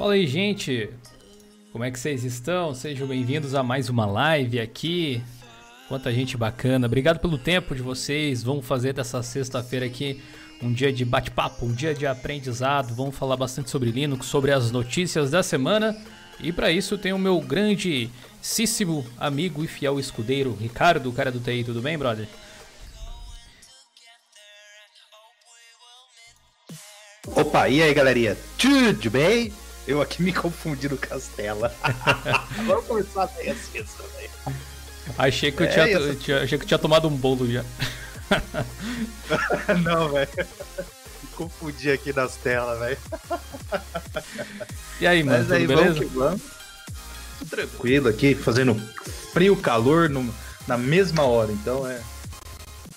Fala aí, gente. Como é que vocês estão? Sejam bem-vindos a mais uma live aqui. Quanta gente bacana. Obrigado pelo tempo de vocês. Vamos fazer dessa sexta-feira aqui um dia de bate-papo, um dia de aprendizado. Vamos falar bastante sobre Linux, sobre as notícias da semana. E para isso tem o meu grandíssimo amigo e fiel escudeiro, Ricardo, cara do TI. Tudo bem, brother? Opa, e aí galerinha? Tudo bem? Eu aqui me confundi no Castela. Vamos começar bem assim, velho. Achei que, eu é tinha, tinha, achei que eu tinha tomado um bolo já. Não, velho. Me confundi aqui nas telas, velho. E aí, mano, Mas tudo aí, beleza? Vamos vamos. Tudo tranquilo aqui, fazendo frio, calor no, na mesma hora. Então é,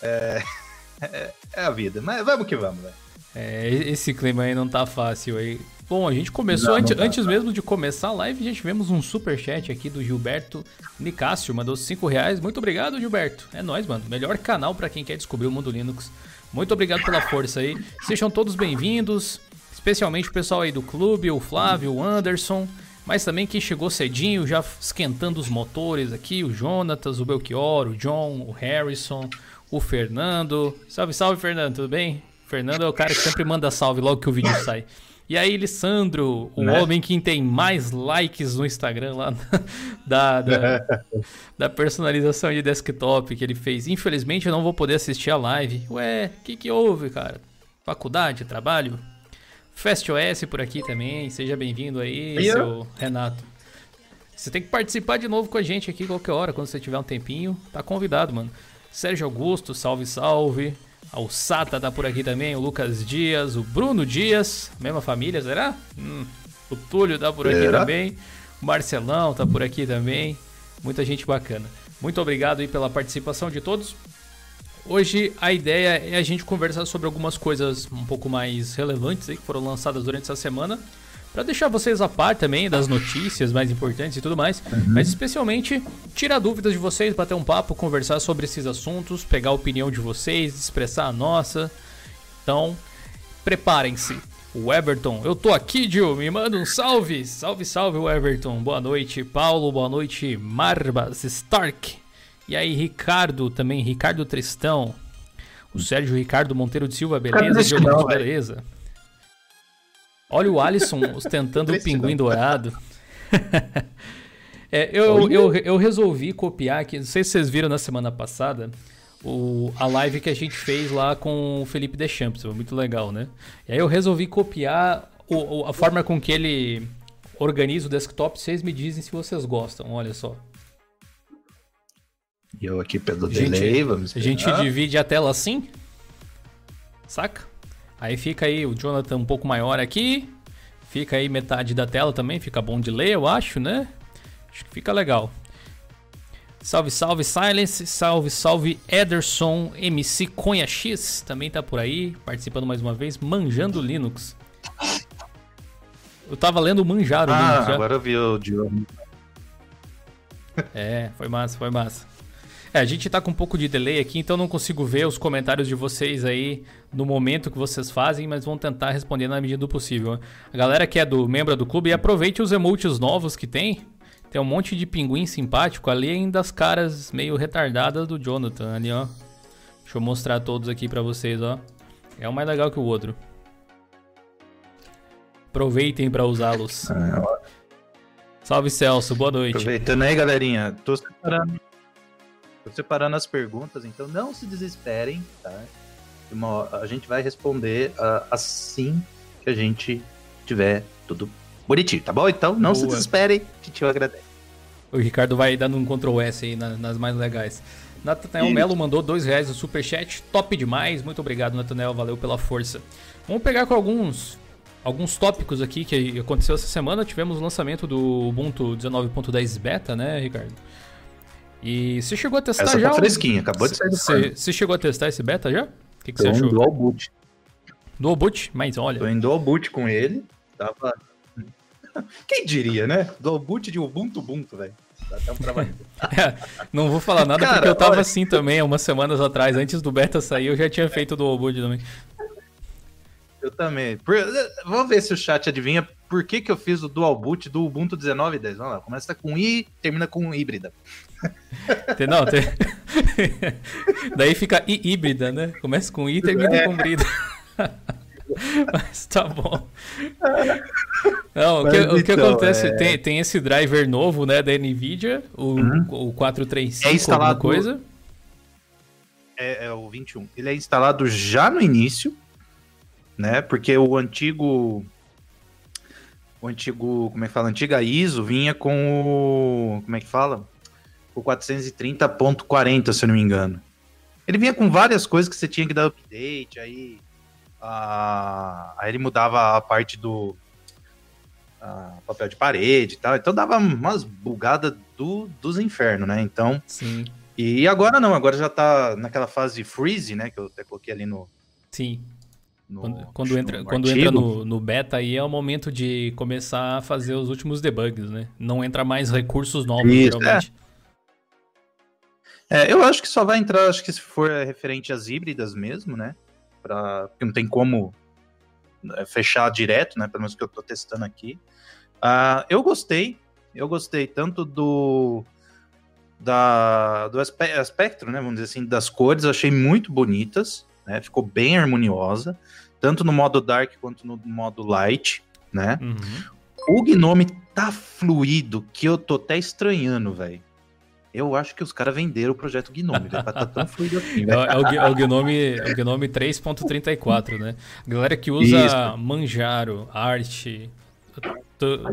é, é, é a vida. Mas vamos que vamos, velho. É, esse clima aí não tá fácil aí. Bom, a gente começou não, antes, não antes mesmo de começar a live, gente tivemos um super chat aqui do Gilberto Nicásio, mandou 5 reais. Muito obrigado, Gilberto. É nóis, mano. Melhor canal para quem quer descobrir o mundo Linux. Muito obrigado pela força aí. Sejam todos bem-vindos, especialmente o pessoal aí do clube, o Flávio, o Anderson, mas também quem chegou cedinho, já esquentando os motores aqui, o Jonatas, o Belchior, o John, o Harrison, o Fernando. Salve, salve, Fernando, tudo bem? Fernando é o cara que sempre manda salve logo que o vídeo sai. E aí, Lissandro, o né? homem que tem mais likes no Instagram lá da, da, da, personalização de desktop que ele fez. Infelizmente, eu não vou poder assistir a live. Ué, o que, que houve, cara? Faculdade, trabalho? FestOS por aqui também. Seja bem-vindo aí, e seu eu? Renato. Você tem que participar de novo com a gente aqui qualquer hora, quando você tiver um tempinho. Tá convidado, mano. Sérgio Augusto, salve, salve. O Sata tá por aqui também, o Lucas Dias, o Bruno Dias, mesma família, será? Hum, o Túlio tá por aqui também, o Marcelão tá por aqui também, muita gente bacana. Muito obrigado aí pela participação de todos. Hoje a ideia é a gente conversar sobre algumas coisas um pouco mais relevantes aí que foram lançadas durante essa semana para deixar vocês a par também das notícias mais importantes e tudo mais, uhum. mas especialmente tirar dúvidas de vocês, bater um papo, conversar sobre esses assuntos, pegar a opinião de vocês, expressar a nossa. Então, preparem-se. O Everton, eu tô aqui, Gil, me manda um salve. Salve, salve, o Everton. Boa noite, Paulo. Boa noite, Marbas Stark. E aí, Ricardo, também, Ricardo Tristão. O Sérgio Ricardo Monteiro de Silva, beleza? Diogo, beleza? Olha o Alisson ostentando o pinguim dourado. é, eu, eu, eu resolvi copiar aqui, não sei se vocês viram na semana passada, o, a live que a gente fez lá com o Felipe Deschamps, foi muito legal, né? E aí eu resolvi copiar o, a forma com que ele organiza o desktop, vocês me dizem se vocês gostam, olha só. E eu aqui pelo delay, vamos A gente divide a tela assim, saca? Aí fica aí o Jonathan um pouco maior aqui. Fica aí metade da tela também, fica bom de ler, eu acho, né? Acho que fica legal. Salve, salve Silence, salve, salve Ederson MC Conha X, também tá por aí, participando mais uma vez, Manjando Linux. Eu tava lendo Manjar o ah, Linux já. agora eu vi o Diogo. É, foi massa, foi massa. É, a gente tá com um pouco de delay aqui, então não consigo ver os comentários de vocês aí no momento que vocês fazem, mas vão tentar responder na medida do possível. A galera que é do membro do clube, aproveite os emotes novos que tem. Tem um monte de pinguim simpático ali, ainda das caras meio retardadas do Jonathan ali, ó. Deixa eu mostrar todos aqui para vocês, ó. É um mais legal que o outro. Aproveitem para usá-los. É, Salve Celso, boa noite. Aproveitando aí, galerinha. Tô separando Tô separando as perguntas, então não se desesperem, tá? Uma, a gente vai responder uh, assim que a gente tiver tudo bonitinho, tá bom? Então não Boa. se desesperem, a gente agradece. O Ricardo vai dando um Ctrl S aí nas, nas mais legais. Nathanael Melo mandou dois reais no superchat, top demais, muito obrigado Nathanael, valeu pela força. Vamos pegar com alguns alguns tópicos aqui que aconteceu essa semana. Tivemos o lançamento do Ubuntu 19.10 Beta, né, Ricardo? E você chegou a testar Essa já? Tá fresquinha, acabou de sair do Você, você chegou a testar esse beta já? O que, que você achou? Dual boot. Dual boot? Mas olha. Tô em dual boot com ele. Tava. Quem diria, né? Dual boot de Ubuntu Ubuntu, velho. Dá até um é, não vou falar nada Cara, porque eu tava olha... assim também, umas semanas atrás, antes do beta sair, eu já tinha feito o dual boot também. Eu também. Por... Vamos ver se o chat adivinha por que, que eu fiz o dual boot do Ubuntu 19.10. Vamos lá, começa com i, termina com híbrida. Não, tem... daí fica i híbrida, né? Começa com i e termina é. com brida. Mas tá bom. Não, o que, o que então, acontece? É... Tem, tem esse driver novo, né, da NVIDIA, o, uhum. o 435, é instalado coisa. É, é, o 21. Ele é instalado já no início, né? Porque o antigo. O antigo. Como é que fala? Antiga ISO vinha com o. Como é que fala? O 430.40, se eu não me engano. Ele vinha com várias coisas que você tinha que dar update, aí a, aí ele mudava a parte do a, papel de parede e tal. Então dava umas bugadas do, dos infernos, né? Então. Sim. E agora não, agora já tá naquela fase freeze, né? Que eu até coloquei ali no. Sim. No, quando, quando entra, no quando entra no, no, beta aí é o momento de começar a fazer os últimos debugs, né? Não entra mais recursos novos, Isso, geralmente. É. é. eu acho que só vai entrar, acho que se for referente às híbridas mesmo, né? Pra, porque não tem como é, fechar direto, né? Pelo menos que eu tô testando aqui. Uh, eu gostei, eu gostei tanto do da, do aspecto, né? Vamos dizer assim, das cores, achei muito bonitas, né? Ficou bem harmoniosa, tanto no modo dark quanto no modo light, né? Uhum. O Gnome tá fluido que eu tô até estranhando, velho. Eu acho que os caras venderam o projeto Gnome, velho, tá tão fluido assim, É, é, o, é o Gnome, é o Gnome 3.34, né? A galera que usa Isso. Manjaro, Art,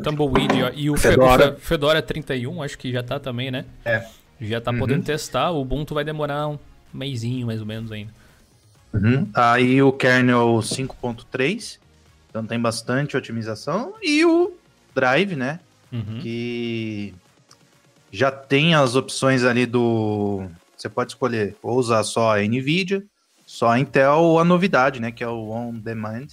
Tumbleweed e o Fedora. Fedora 31, acho que já tá também, né? É. Já tá uhum. podendo testar, o Ubuntu vai demorar um mêsinho mais ou menos ainda. Uhum. Aí o kernel 5.3, então tem bastante otimização. E o Drive, né? Uhum. Que já tem as opções ali do. Você pode escolher ou usar só a NVIDIA, só a Intel ou a novidade, né? Que é o On Demand,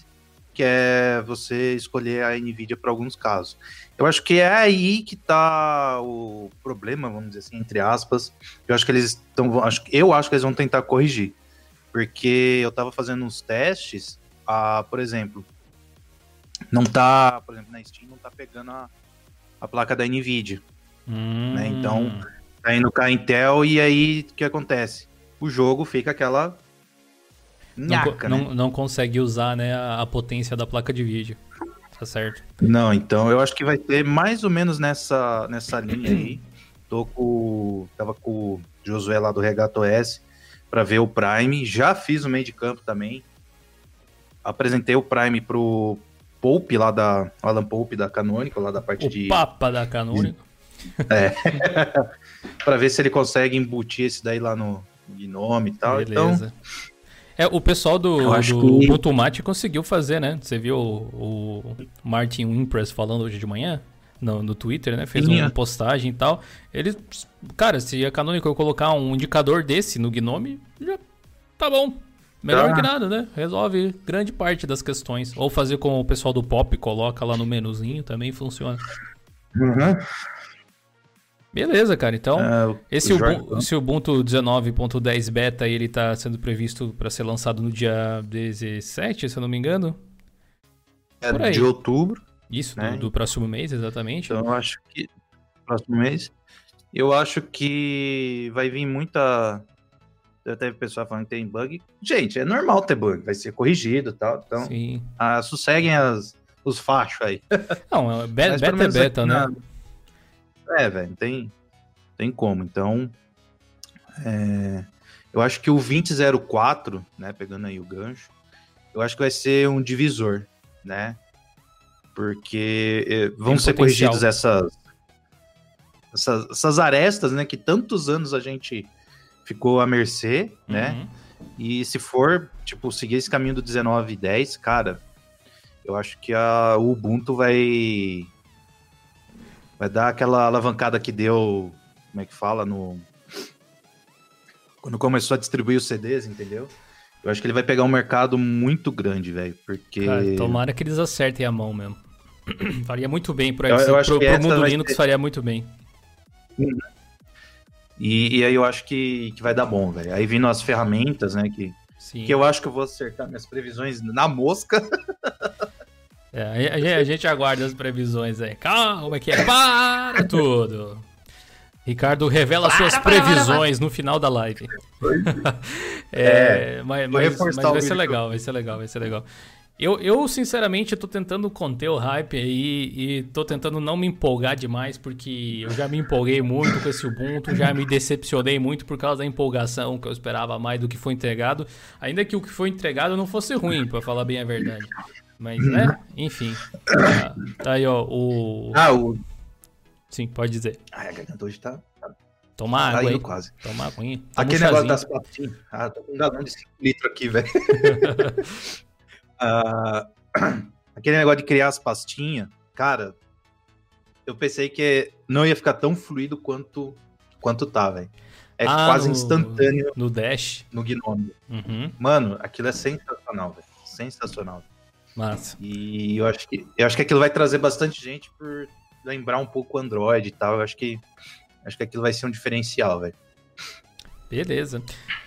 que é você escolher a NVIDIA para alguns casos. Eu acho que é aí que tá o problema, vamos dizer assim, entre aspas. Eu acho que eles estão. Eu acho que eles vão tentar corrigir. Porque eu tava fazendo uns testes, a, por exemplo, não tá, por exemplo, na Steam não tá pegando a, a placa da Nvidia. Hum. Né? Então, tá indo com a Intel e aí o que acontece? O jogo fica aquela Nhaca, não, né? não, não, consegue usar né, a, potência da placa de vídeo. Tá certo. Não, então eu acho que vai ter mais ou menos nessa, nessa linha aí. Tô com. Tava com o Josué lá do Regato S para ver o Prime. Já fiz o meio de campo também. Apresentei o Prime pro Pope lá da. Alan Pope da Canônica, lá da parte o de. Papa da Canônica. É. para ver se ele consegue embutir esse daí lá no Gnome e tal. Beleza. Então, é, o pessoal do, do que... Butumate conseguiu fazer, né? Você viu o, o Martin Wimpress falando hoje de manhã? No, no Twitter, né? Fez Sim, uma postagem e tal. Ele, cara, se a Canonical colocar um indicador desse no Gnome, já tá bom. Melhor tá. que nada, né? Resolve grande parte das questões. Ou fazer como o pessoal do Pop coloca lá no menuzinho, também funciona. Uhum. Beleza, cara. Então, é, esse, Ubuntu, esse Ubuntu 19.10 beta ele está sendo previsto para ser lançado no dia 17, se eu não me engano. É de outubro. Isso, né? do, do, próximo mês, exatamente. Então, eu acho que. Próximo mês. Eu acho que vai vir muita. Eu teve pessoal falando que tem bug. Gente, é normal ter bug, vai ser corrigido e tal. Então, Sim. Ah, sosseguem as, os fachos aí. Não, é beta, beta é beta, né? É, velho, tem, tem como. Então, é, eu acho que o 2004, né, pegando aí o gancho, eu acho que vai ser um divisor, né? Porque é, vão ser potencial. corrigidos essas, essas, essas arestas, né, que tantos anos a gente ficou à mercê, né? uhum. né? E se for, tipo, seguir esse caminho do 19 e 10, cara, eu acho que a, o Ubuntu vai Vai dar aquela alavancada que deu, como é que fala, no. Quando começou a distribuir os CDs, entendeu? Eu acho que ele vai pegar um mercado muito grande, velho, porque... Cara, tomara que eles acertem a mão mesmo. faria muito bem pro, eu, eu pro, pro mundo Linux, ser... faria muito bem. E, e, aí eu acho que, que vai dar bom, velho. Aí vindo as ferramentas, né, que Sim. Que eu acho que eu vou acertar minhas previsões na mosca. É, a, gente, a gente aguarda as previsões aí. Calma que é. Para tudo! Ricardo revela para, suas previsões para, para, no final da live. é, é, mas, mas, mas vai ser legal, vai ser legal, vai ser legal. Eu, eu, sinceramente, tô tentando conter o hype aí e tô tentando não me empolgar demais, porque eu já me empolguei muito com esse Ubuntu, já me decepcionei muito por causa da empolgação que eu esperava mais do que foi entregado. Ainda que o que foi entregado não fosse ruim, para falar bem a verdade. Mas, né? Enfim. Tá, tá aí, ó, o... Ah, o... Sim, pode dizer. Ah, a garganta hoje tá... Toma tá água aí. quase. Toma água. Aquele um negócio das pastinhas. Ah, tô com um galão de 5 litros aqui, velho. Uh, aquele negócio de criar as pastinhas, cara, eu pensei que não ia ficar tão fluido quanto, quanto tá, velho. É ah, quase no, instantâneo. No Dash? No Gnome. Uhum. Mano, aquilo é sensacional, velho. Sensacional. Massa. E eu acho, que, eu acho que aquilo vai trazer bastante gente por lembrar um pouco o Android e tal. Eu acho que, acho que aquilo vai ser um diferencial, velho. Beleza.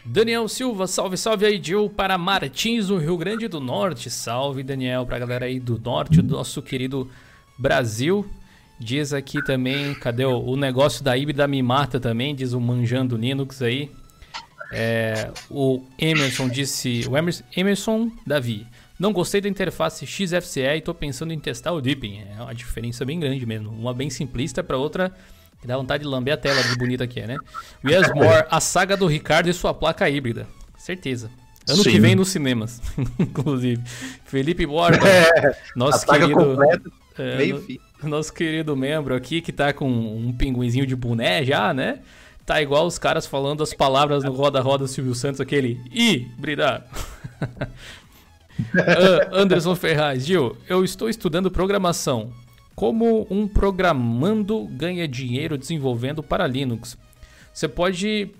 Daniel Silva, salve, salve aí, Gil, para Martins, no Rio Grande do Norte. Salve, Daniel, para a galera aí do norte, do nosso querido Brasil. Diz aqui também, cadê o, o negócio da híbrida me mata também, diz o Manjando Linux aí. É, o Emerson disse, o Emerson, Emerson Davi, não gostei da interface XFCE e estou pensando em testar o Deepin. É uma diferença bem grande mesmo. Uma bem simplista para outra que dá vontade de lamber a tela de bonita que é, né? Yes More, a saga do Ricardo e sua placa híbrida. Certeza. Ano Sim. que vem nos cinemas, inclusive. Felipe Borba, é, nosso querido. Completa, é, no, nosso querido membro aqui que tá com um pinguinzinho de boné já, né? Tá igual os caras falando as palavras no Roda Roda Silvio Santos, aquele híbrida. Uh, Anderson Ferraz, Gil, eu estou estudando programação. Como um programando ganha dinheiro desenvolvendo para Linux? Você pode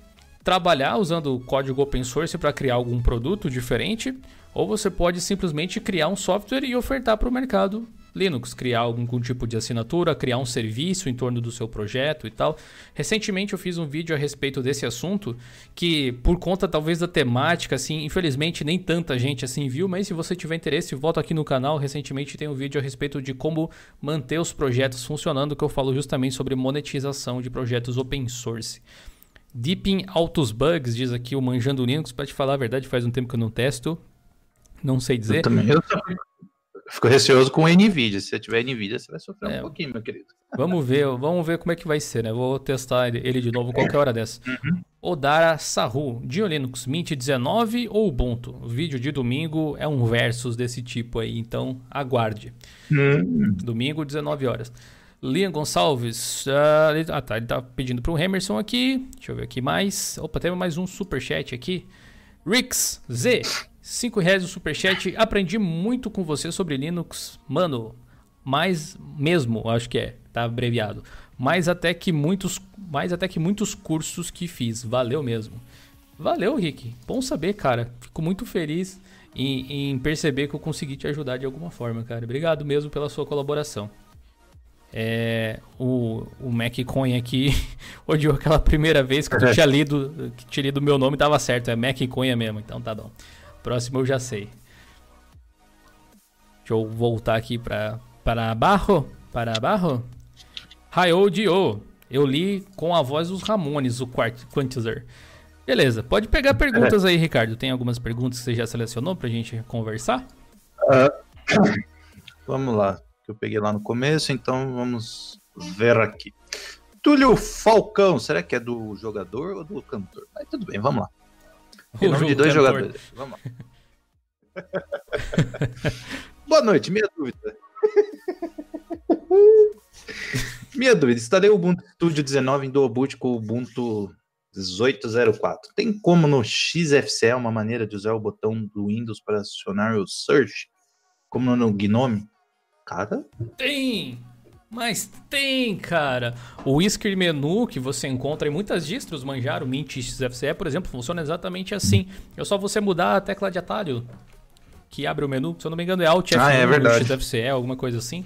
trabalhar usando código open source para criar algum produto diferente, ou você pode simplesmente criar um software e ofertar para o mercado Linux, criar algum tipo de assinatura, criar um serviço em torno do seu projeto e tal. Recentemente eu fiz um vídeo a respeito desse assunto que por conta talvez da temática assim, infelizmente nem tanta gente assim viu, mas se você tiver interesse, volta aqui no canal, recentemente tem um vídeo a respeito de como manter os projetos funcionando, que eu falo justamente sobre monetização de projetos open source. Deepin Altos Bugs, diz aqui o Manjando Linux, para te falar a verdade, faz um tempo que eu não testo. Não sei dizer. Eu também. Eu também fico receoso com o NVIDIA. Se você tiver NVIDIA, você vai sofrer é, um pouquinho, meu querido. Vamos ver, vamos ver como é que vai ser, né? Vou testar ele de novo qualquer hora dessa. Uhum. Odara Sahu, Dio Linux Mint 19 ou Ubuntu? O vídeo de domingo é um versus desse tipo aí, então aguarde. Uhum. Domingo, 19 horas. Liam Gonçalves, uh, ah tá, ele tá pedindo pro Emerson aqui. Deixa eu ver aqui mais. Opa, temos mais um super chat aqui. Rix Z, 5 reais o superchat. Aprendi muito com você sobre Linux. Mano, mais mesmo, acho que é, tá abreviado. Mais até que muitos, mais até que muitos cursos que fiz. Valeu mesmo. Valeu, Rick. Bom saber, cara. Fico muito feliz em, em perceber que eu consegui te ajudar de alguma forma, cara. Obrigado mesmo pela sua colaboração. É, o, o MacCoin aqui odiou aquela primeira vez que tu tinha lido, que tinha lido meu nome tava certo, é MacCoin mesmo, então tá bom. Próximo eu já sei. Deixa eu voltar aqui para para Barro, para Barro. Raio Dio. Eu li com a voz dos Ramones, o Quantizer. Beleza, pode pegar perguntas aí, Ricardo. Tem algumas perguntas que você já selecionou pra gente conversar? Uh, vamos lá, que eu peguei lá no começo, então vamos ver aqui. Túlio Falcão, será que é do jogador ou do cantor? Mas tudo bem, vamos lá. Em nome de dois jogadores. Vamos lá. Boa noite, minha dúvida. minha dúvida, instalei o Ubuntu Studio 19 em Duoboot com o Ubuntu 1804. Tem como no XFCE uma maneira de usar o botão do Windows para acionar o Search? Como no Gnome? Cara? Tem! Mas tem, cara. O Whisker menu que você encontra em muitas distros, Manjaro, Mint XFCE, por exemplo, funciona exatamente assim. É só você mudar a tecla de atalho que abre o menu. Se eu não me engano, é Alt F1 ah, é verdade. XFCE, alguma coisa assim.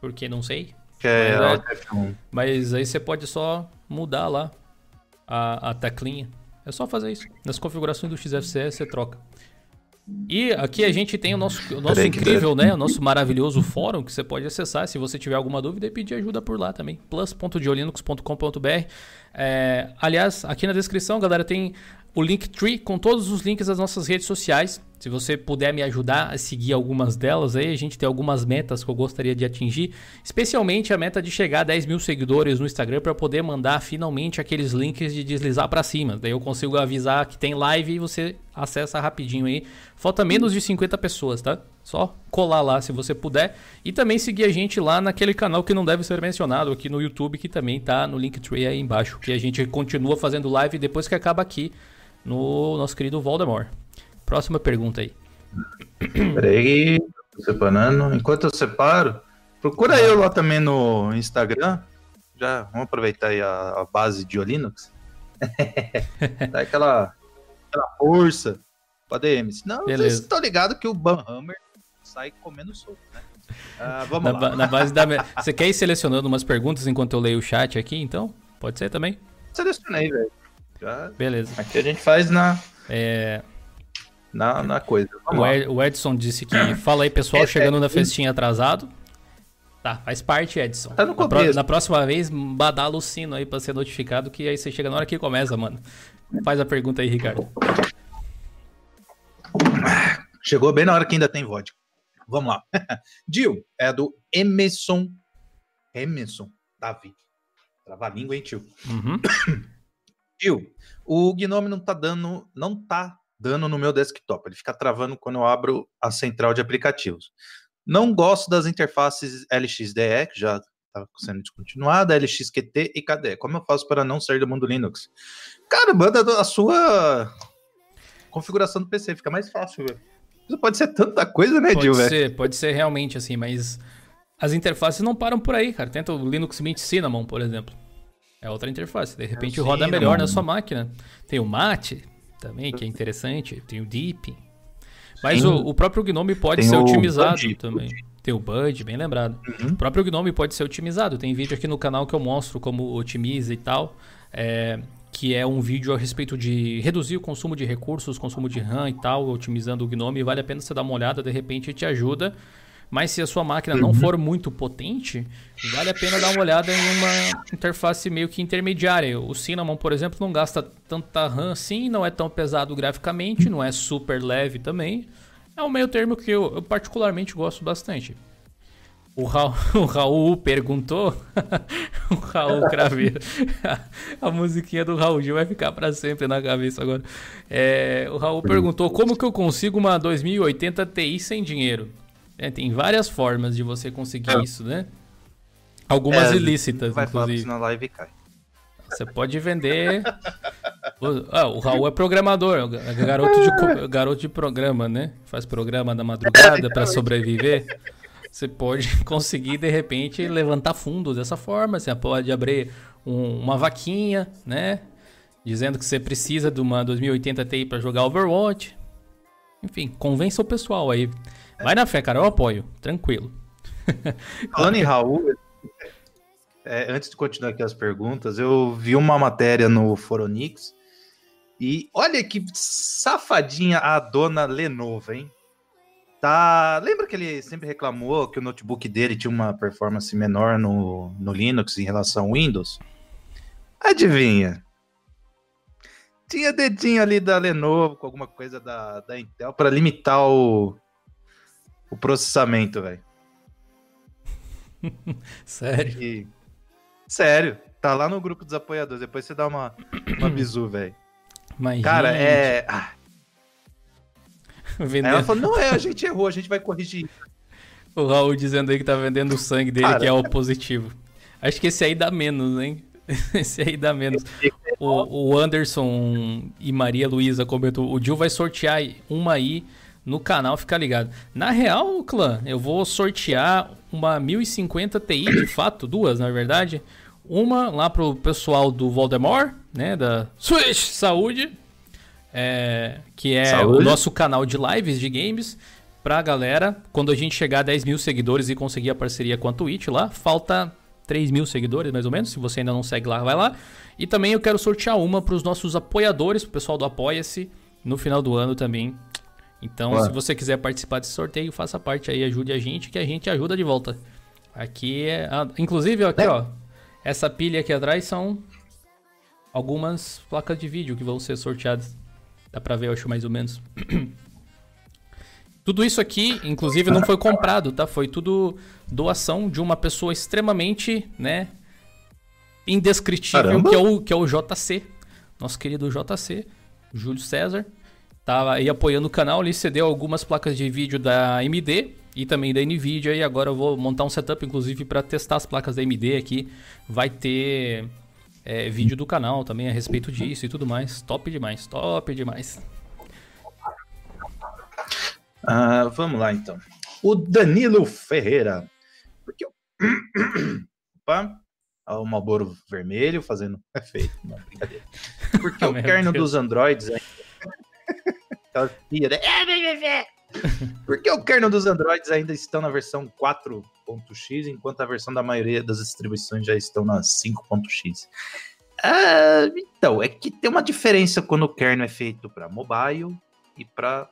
Porque não sei. É, mas, Alt F1. Mas aí você pode só mudar lá a, a teclinha. É só fazer isso. Nas configurações do XFCE você troca. E aqui a gente tem o nosso, o nosso incrível, né? O nosso maravilhoso fórum que você pode acessar se você tiver alguma dúvida e pedir ajuda por lá também. plus.diolinux.com.br. É, aliás, aqui na descrição, galera, tem o Linktree com todos os links das nossas redes sociais. Se você puder me ajudar a seguir algumas delas aí, a gente tem algumas metas que eu gostaria de atingir, especialmente a meta de chegar a 10 mil seguidores no Instagram para poder mandar finalmente aqueles links de deslizar para cima. Daí eu consigo avisar que tem live e você acessa rapidinho aí. Falta menos de 50 pessoas, tá? Só colar lá se você puder. E também seguir a gente lá naquele canal que não deve ser mencionado aqui no YouTube, que também tá no Linktree aí embaixo. Que a gente continua fazendo live depois que acaba aqui no nosso querido Voldemort. Próxima pergunta aí. Peraí, tô separando. Enquanto eu separo, procura eu lá também no Instagram. Já vamos aproveitar aí a, a base de Linux. Dá aquela, aquela força pra DM. Senão Beleza. vocês estão ligados que o Banhammer sai comendo soco, né? Uh, vamos na, lá. Na base da... Você quer ir selecionando umas perguntas enquanto eu leio o chat aqui, então? Pode ser também? Selecionei, velho. Beleza. Aqui a gente faz na. É na, na coisa. O, Ed, o, Edson disse que. Fala aí, pessoal, é, chegando é, na festinha atrasado. Tá, faz parte, Edson. Tá no começo. Na, na próxima vez, badala o sino aí pra ser notificado, que aí você chega na hora que começa, mano. Faz a pergunta aí, Ricardo. Chegou bem na hora que ainda tem vodka. Vamos lá. Dil, é do Emerson. Emerson Davi. Trava a língua, hein, tio? Uhum. Dil, o Gnome não tá dando. Não tá dano no meu desktop. Ele fica travando quando eu abro a central de aplicativos. Não gosto das interfaces LXDE, que já está sendo descontinuada, LXQT e KDE. Como eu faço para não sair do mundo Linux? Cara, manda a sua configuração do PC, fica mais fácil, velho. Isso pode ser tanta coisa, né, Dil, velho? Pode ser, pode ser realmente assim, mas as interfaces não param por aí, cara. Tenta o Linux Mint Cinnamon, por exemplo. É outra interface. De repente é roda Cinnamon. melhor na sua máquina. Tem o Mate, também, que é interessante. Tem o Deep. Mas o, o, próprio Gnome pode ser otimizado Bud, também. Bud. Tem o Bud, bem lembrado. Uhum. O próprio Gnome pode ser otimizado. Tem vídeo aqui no canal que eu mostro como otimiza e tal. É, que é um vídeo a respeito de reduzir o consumo de recursos, consumo de RAM e tal, otimizando o Gnome. Vale a pena você dar uma olhada, de repente te ajuda mas se a sua máquina não for muito potente, vale a pena dar uma olhada em uma interface meio que intermediária. O Cinnamon, por exemplo, não gasta tanta RAM assim, não é tão pesado graficamente, não é super leve também. É um meio termo que eu, eu particularmente gosto bastante. O Raul, o Raul perguntou. o Raul Craveiro. A, a, musiquinha do Raul Gil vai ficar para sempre na cabeça agora. É, o Raul perguntou como que eu consigo uma 2080 Ti sem dinheiro. É, tem várias formas de você conseguir é. isso, né? Algumas é, ilícitas, vai inclusive. Falar na live cai. Você pode vender. o, ah, o Raul é programador, é garoto de, garoto de programa, né? Faz programa na madrugada para sobreviver. Você pode conseguir, de repente, levantar fundos dessa forma. Você pode abrir um, uma vaquinha, né? Dizendo que você precisa de uma 2080 Ti para jogar Overwatch. Enfim, convença o pessoal aí. Vai na fé, cara, eu apoio. Tranquilo. Falando em Raul, é, antes de continuar aqui as perguntas, eu vi uma matéria no Foronix e olha que safadinha a dona Lenovo, hein? Tá, lembra que ele sempre reclamou que o notebook dele tinha uma performance menor no, no Linux em relação ao Windows? Adivinha? Tinha dedinho ali da Lenovo com alguma coisa da, da Intel para limitar o, o processamento, velho. Sério? E... Sério. Tá lá no grupo dos apoiadores. Depois você dá uma, uma bizu, velho. Cara, gente... é. Ah. Vendendo... Ela falou: não é, a gente errou, a gente vai corrigir. O Raul dizendo aí que tá vendendo o sangue dele, Cara... que é o positivo. Acho que esse aí dá menos, hein? Esse aí dá menos. O, o Anderson e Maria Luísa comentou: o Gil vai sortear uma aí no canal, fica ligado. Na real, clã, eu vou sortear uma 1050 Ti, de fato, duas, na verdade. Uma lá pro pessoal do Voldemort, né, da Switch Saúde, é, que é Saúde. o nosso canal de lives de games. Pra galera, quando a gente chegar a 10 mil seguidores e conseguir a parceria com a Twitch lá, falta 3 mil seguidores mais ou menos. Se você ainda não segue lá, vai lá. E também eu quero sortear uma para os nossos apoiadores, pro pessoal do Apoia-se, no final do ano também Então, se você quiser participar desse sorteio, faça parte aí, ajude a gente, que a gente ajuda de volta. Aqui é. A... Inclusive, aqui, é. ó. Essa pilha aqui atrás são algumas placas de vídeo que vão ser sorteadas. Dá pra ver, eu acho, mais ou menos. tudo isso aqui, inclusive, não foi comprado, tá? Foi tudo doação de uma pessoa extremamente, né? Indescritível, que é, o, que é o JC. Nosso querido JC, Júlio César. Tava aí apoiando o canal, ele cedeu algumas placas de vídeo da AMD e também da Nvidia. E agora eu vou montar um setup, inclusive, para testar as placas da AMD aqui. Vai ter é, vídeo do canal também a respeito disso e tudo mais. Top demais, top demais. Ah, vamos lá então. O Danilo Ferreira. Porque eu... Opa, o Malboro vermelho fazendo efeito. Não, brincadeira. Porque o kernel dos Androids ainda. Né? Porque o kernel dos Androids ainda estão na versão 4.x, enquanto a versão da maioria das distribuições já estão na 5.x. Ah, então, é que tem uma diferença quando o kernel é feito para mobile e para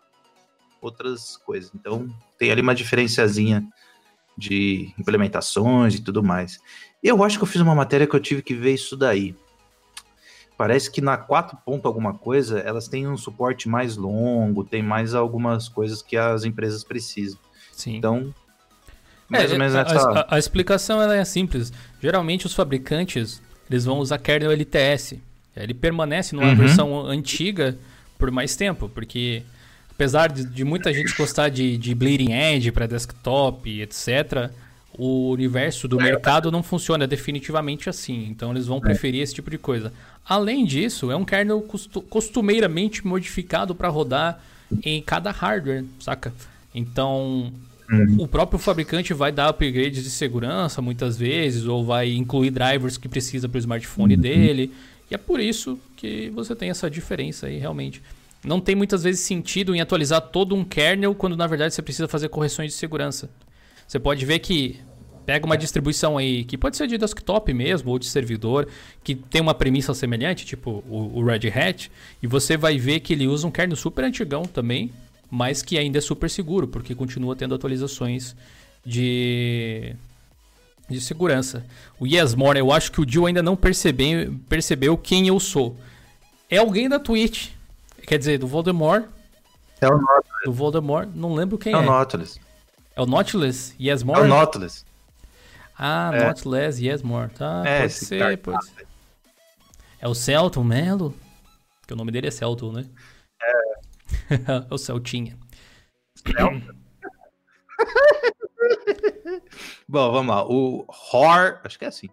outras coisas. Então, tem ali uma diferenciazinha de implementações e tudo mais. Eu acho que eu fiz uma matéria que eu tive que ver isso daí. Parece que na 4 ponto alguma coisa, elas têm um suporte mais longo, tem mais algumas coisas que as empresas precisam. Sim. Então, mais é, ou menos a, essa... a, a, explicação é simples. Geralmente os fabricantes, eles vão usar kernel LTS. Ele permanece numa uhum. versão antiga por mais tempo, porque apesar de, de muita gente gostar de, de Bleeding Edge para desktop, etc., o universo do mercado não funciona definitivamente assim. Então eles vão preferir esse tipo de coisa. Além disso, é um kernel costumeiramente modificado para rodar em cada hardware, saca? Então, uhum. o próprio fabricante vai dar upgrades de segurança muitas vezes, ou vai incluir drivers que precisa para o smartphone uhum. dele. E é por isso que você tem essa diferença aí, realmente. Não tem muitas vezes sentido em atualizar todo um kernel quando na verdade você precisa fazer correções de segurança. Você pode ver que pega uma distribuição aí que pode ser de desktop mesmo ou de servidor, que tem uma premissa semelhante, tipo o, o Red Hat, e você vai ver que ele usa um kernel super antigão também, mas que ainda é super seguro, porque continua tendo atualizações de de segurança. O Yesmore, eu acho que o Jill ainda não percebe, percebeu quem eu sou. É alguém da Twitch. Quer dizer, do Voldemort. É o Nautilus. Do Voldemort, não lembro quem é. É o Nautilus. É o Nautilus? Yes More? É o Nautilus. Ah, é. Nautilus, Yes More. Tá, é, pode ser, pode ser. É o Celton Melo? Que o nome dele é Celton, né? É. é o Celtinha. Celton? Bom, vamos lá. O Hor... Acho que é assim.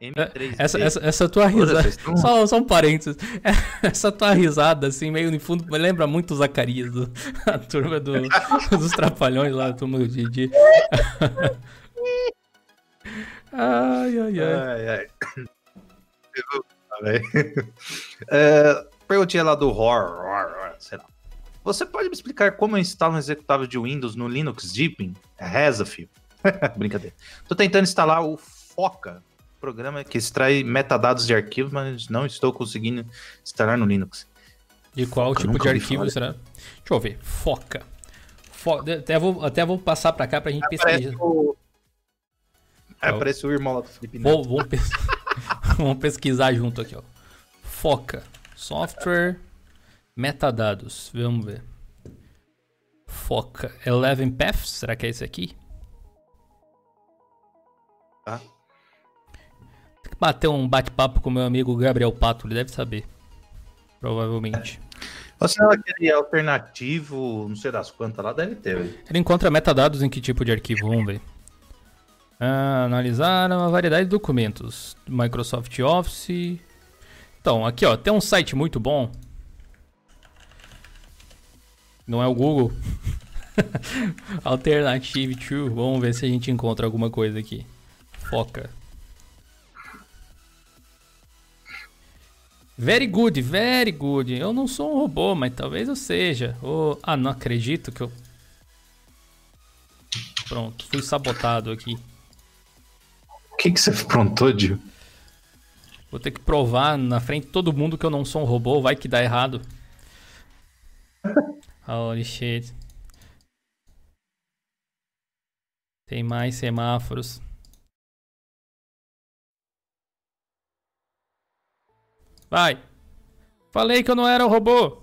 M3D. Essa, essa, essa tua risada. Estão... Só, só um parênteses. Essa tua risada, assim, meio no fundo, me lembra muito o Zacarias, do, a turma do, dos Trapalhões lá, a turma do Didi. ai, ai, ai. ai, ai. é, perguntinha lá do Horror, sei lá. Você pode me explicar como eu instalo um executável de Windows no Linux Deepin? Reza, filho. Brincadeira. Tô tentando instalar o Foca programa que extrai metadados de arquivos, mas não estou conseguindo instalar no Linux. De qual Foca, tipo de arquivo será? Deixa eu ver. Foca. Até, vou, até vou passar para cá para a gente pesquisar. O... É, parece o irmão lá do Felipe Neto. Vamos, pes... vamos pesquisar junto aqui, ó. Foca. Software. Metadados. Vamos ver. Foca. Eleven Paths. Será que é esse aqui? Tá bater um bate-papo com meu amigo Gabriel Pato, ele deve saber. Provavelmente. Você é aquele alternativo, não sei das quantas lá, deve ter. Ele encontra metadados em que tipo de arquivo? Vamos ver. Ah, analisar uma variedade de documentos. Microsoft Office. Então, aqui ó, tem um site muito bom. Não é o Google. Alternative True. Vamos ver se a gente encontra alguma coisa aqui. Foca. Very good, very good. Eu não sou um robô, mas talvez eu seja. Oh, ah, não acredito que eu. Pronto, fui sabotado aqui. O que, que você aprontou, Dio? Vou ter que provar na frente de todo mundo que eu não sou um robô, vai que dá errado. Holy shit. Tem mais semáforos. Vai. Falei que eu não era o robô.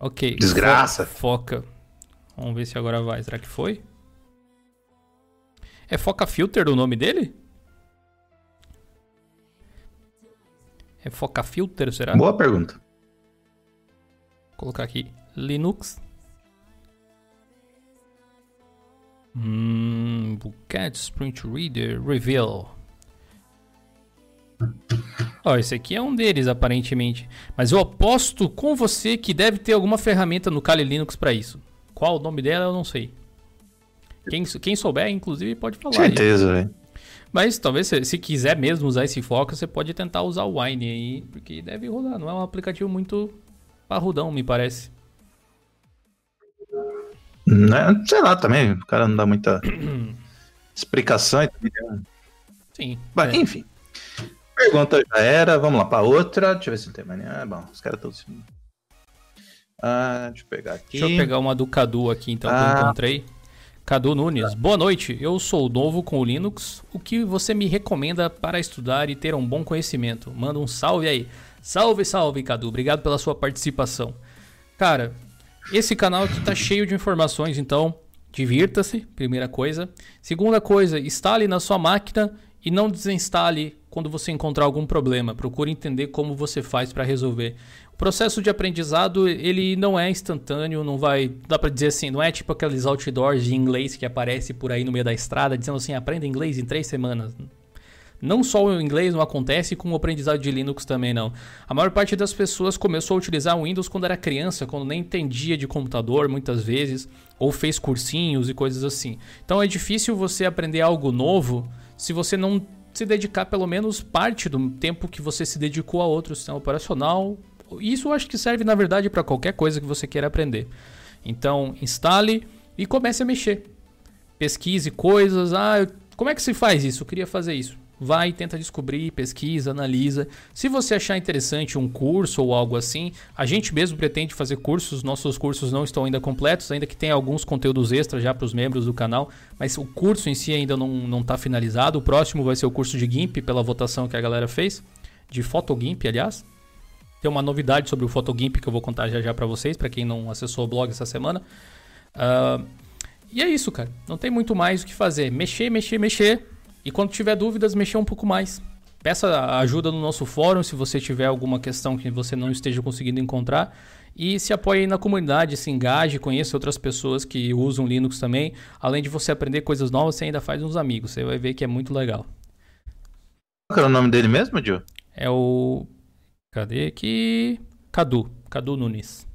Ok. Desgraça. foca. Vamos ver se agora vai. Será que foi? É Foca Filter o nome dele? É Foca Filter, será? Boa pergunta. Vou colocar aqui Linux. Hum, Bucket Sprint Reader Reveal. Ó, esse aqui é um deles, aparentemente. Mas eu aposto com você que deve ter alguma ferramenta no Kali Linux para isso. Qual o nome dela, eu não sei. Quem, quem souber, inclusive, pode falar. Certeza, velho. Mas talvez, se, se, quiser mesmo usar esse foco, você pode tentar usar o Wine aí, porque deve rodar. Não é um aplicativo muito parrudão, me parece. Né? Sei lá também, o cara não dá muita explicação. Sim. Mas, é. enfim. Pergunta já era, vamos lá para outra. Deixa eu ver se não tem mais nenhuma. Ah, bom, os caras estão. Ah, deixa eu pegar aqui. Deixa eu pegar uma do Cadu aqui, então, ah. que eu ah. encontrei. Cadu Nunes, boa noite. Eu sou novo com o Linux. O que você me recomenda para estudar e ter um bom conhecimento? Manda um salve aí. Salve, salve, Cadu. Obrigado pela sua participação. Cara, esse canal aqui tá cheio de informações, então divirta-se, primeira coisa. Segunda coisa, instale na sua máquina e não desinstale quando você encontrar algum problema. Procure entender como você faz para resolver. O processo de aprendizado, ele não é instantâneo, não vai, dá para dizer assim, não é tipo aqueles outdoors de inglês que aparece por aí no meio da estrada dizendo assim, aprenda inglês em três semanas. Não só o inglês não acontece, com o aprendizado de Linux também não. A maior parte das pessoas começou a utilizar o Windows quando era criança, quando nem entendia de computador muitas vezes, ou fez cursinhos e coisas assim. Então é difícil você aprender algo novo se você não se dedicar pelo menos parte do tempo que você se dedicou a outro sistema operacional. Isso eu acho que serve na verdade para qualquer coisa que você queira aprender. Então, instale e comece a mexer. Pesquise coisas. Ah, como é que se faz isso? Eu queria fazer isso vai, tenta descobrir, pesquisa, analisa. Se você achar interessante um curso ou algo assim, a gente mesmo pretende fazer cursos, nossos cursos não estão ainda completos, ainda que tem alguns conteúdos extras já para os membros do canal, mas o curso em si ainda não está finalizado. O próximo vai ser o curso de GIMP, pela votação que a galera fez, de PhotoGIMP, aliás. Tem uma novidade sobre o PhotoGIMP que eu vou contar já já para vocês, para quem não acessou o blog essa semana. Uh, e é isso, cara. Não tem muito mais o que fazer. Mexer, mexer, mexer e quando tiver dúvidas, mexer um pouco mais. Peça ajuda no nosso fórum se você tiver alguma questão que você não esteja conseguindo encontrar. E se apoie aí na comunidade, se engaje, conheça outras pessoas que usam Linux também. Além de você aprender coisas novas, você ainda faz uns amigos. Você vai ver que é muito legal. Qual é o nome dele mesmo, Dio? É o. Cadê aqui? Cadu. Cadu Nunes.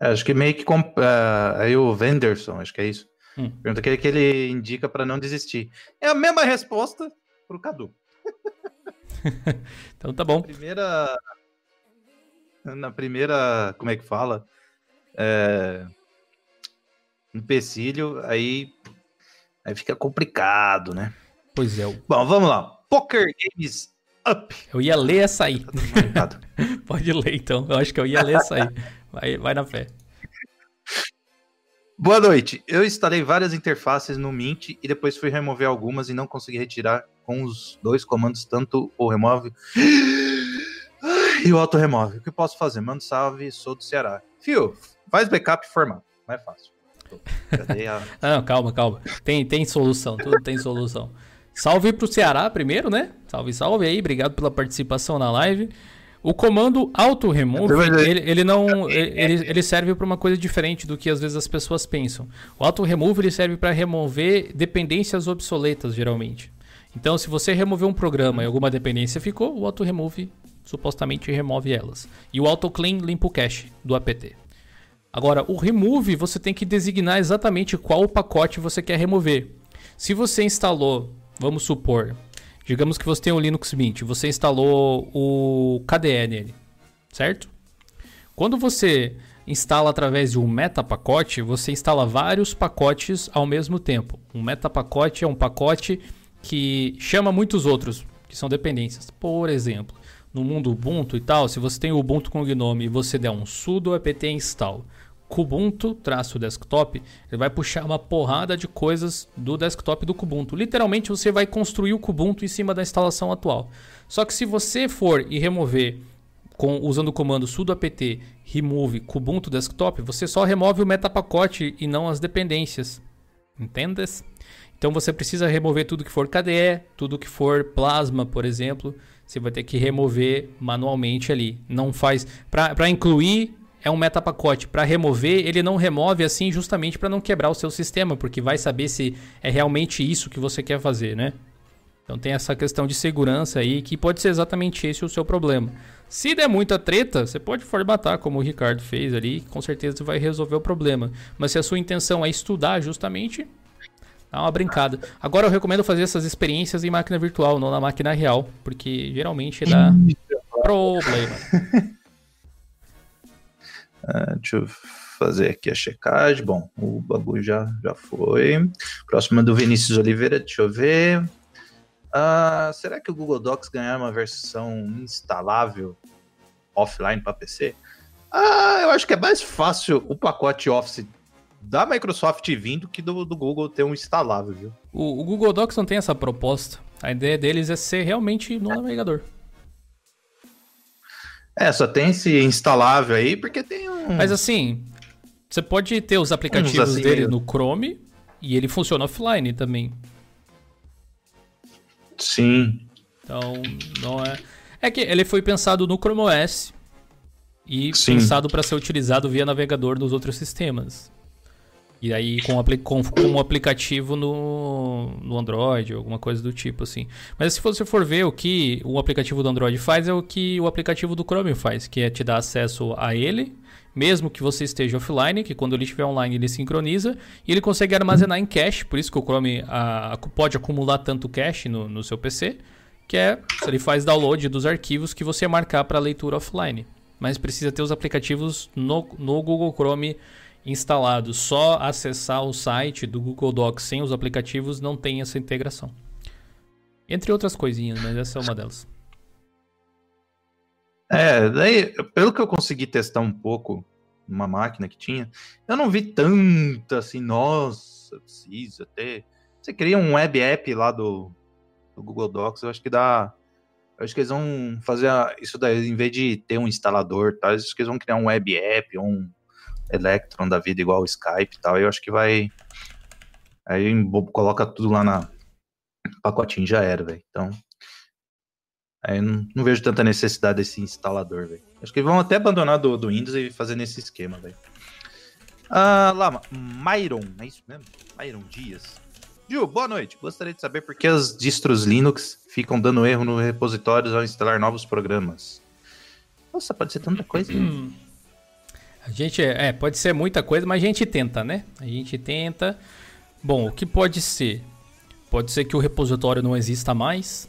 É, acho que meio que. Comp... Uh, aí o Venderson, acho que é isso. Hum. Pergunta que, que ele indica para não desistir. É a mesma resposta pro Cadu. então tá bom. Na primeira. Na primeira. Como é que fala? É, empecilho, aí. Aí fica complicado, né? Pois é. Bom, vamos lá. Poker Games Up. Eu ia ler essa aí. Tá Pode ler então. Eu acho que eu ia ler essa aí. Vai, vai na fé. Boa noite. Eu instalei várias interfaces no Mint e depois fui remover algumas e não consegui retirar com os dois comandos, tanto o remove e o auto remove. O que posso fazer? Mando salve, sou do Ceará. Fio, faz backup e formato. Mais fácil. A... não, calma, calma. Tem, tem solução, tudo tem solução. Salve pro Ceará primeiro, né? Salve, salve aí. Obrigado pela participação na live. O comando auto remove, ele, ele não ele, ele serve para uma coisa diferente do que às vezes as pessoas pensam. O auto remove ele serve para remover dependências obsoletas geralmente. Então, se você remover um programa e alguma dependência ficou, o auto remove supostamente remove elas. E o auto clean limpa o cache do apt. Agora, o remove você tem que designar exatamente qual pacote você quer remover. Se você instalou, vamos supor, Digamos que você tem o Linux Mint, você instalou o KDE nele, certo? Quando você instala através de um metapacote, você instala vários pacotes ao mesmo tempo. Um metapacote é um pacote que chama muitos outros, que são dependências. Por exemplo, no mundo Ubuntu e tal, se você tem o Ubuntu com GNOME e você der um sudo apt install Kubuntu traço desktop, ele vai puxar uma porrada de coisas do desktop do Kubuntu. Literalmente você vai construir o Kubuntu em cima da instalação atual. Só que se você for e remover com, usando o comando sudo apt remove Kubuntu desktop, você só remove o metapacote e não as dependências. Entendes? Então você precisa remover tudo que for KDE, tudo que for Plasma, por exemplo. Você vai ter que remover manualmente ali. Não faz. Para incluir é um metapacote. Para remover, ele não remove assim justamente para não quebrar o seu sistema, porque vai saber se é realmente isso que você quer fazer, né? Então tem essa questão de segurança aí que pode ser exatamente esse o seu problema. Se der muita treta, você pode formatar como o Ricardo fez ali, com certeza vai resolver o problema. Mas se a sua intenção é estudar justamente, dá uma brincada. Agora eu recomendo fazer essas experiências em máquina virtual, não na máquina real, porque geralmente dá problema. Uh, deixa eu fazer aqui a checagem. Bom, o bagulho já, já foi. Próxima do Vinícius Oliveira, deixa eu ver. Uh, será que o Google Docs ganhar uma versão instalável offline para PC? Ah, eu acho que é mais fácil o pacote Office da Microsoft vindo que do, do Google ter um instalável, viu? O, o, Google Docs não tem essa proposta. A ideia deles é ser realmente no é. navegador. É, só tem esse instalável aí, porque tem um. Mas assim, você pode ter os aplicativos assim dele no Chrome e ele funciona offline também. Sim. Então, não é. É que ele foi pensado no Chrome OS e Sim. pensado para ser utilizado via navegador nos outros sistemas. E aí com, com, com um aplicativo no, no Android, alguma coisa do tipo assim. Mas se você for ver o que o aplicativo do Android faz, é o que o aplicativo do Chrome faz, que é te dar acesso a ele, mesmo que você esteja offline, que quando ele estiver online ele sincroniza, e ele consegue armazenar em cache, por isso que o Chrome a, pode acumular tanto cache no, no seu PC, que é, ele faz download dos arquivos que você marcar para leitura offline. Mas precisa ter os aplicativos no, no Google Chrome instalado, só acessar o site do Google Docs sem os aplicativos não tem essa integração. Entre outras coisinhas, mas essa é uma delas. É, daí, pelo que eu consegui testar um pouco numa máquina que tinha, eu não vi tanto assim, nossa, precisa ter. Você cria um web app lá do, do Google Docs, eu acho que dá. Eu acho que eles vão fazer isso daí, em vez de ter um instalador, tá? acho que eles vão criar um web app, um, Electron da vida igual o Skype e tal, eu acho que vai. Aí coloca tudo lá na pacotinho, já era, velho. Então. Aí não, não, vejo tanta necessidade desse instalador, velho. Acho que vão até abandonar do, do Windows e fazer nesse esquema, velho. Ah, lá, Myron, é isso mesmo? Myron Dias. Gil, boa noite. Gostaria de saber por que as distros Linux ficam dando erro no repositórios ao instalar novos programas. Nossa, pode ser tanta coisa. A gente, é, pode ser muita coisa, mas a gente tenta, né? A gente tenta. Bom, o que pode ser? Pode ser que o repositório não exista mais.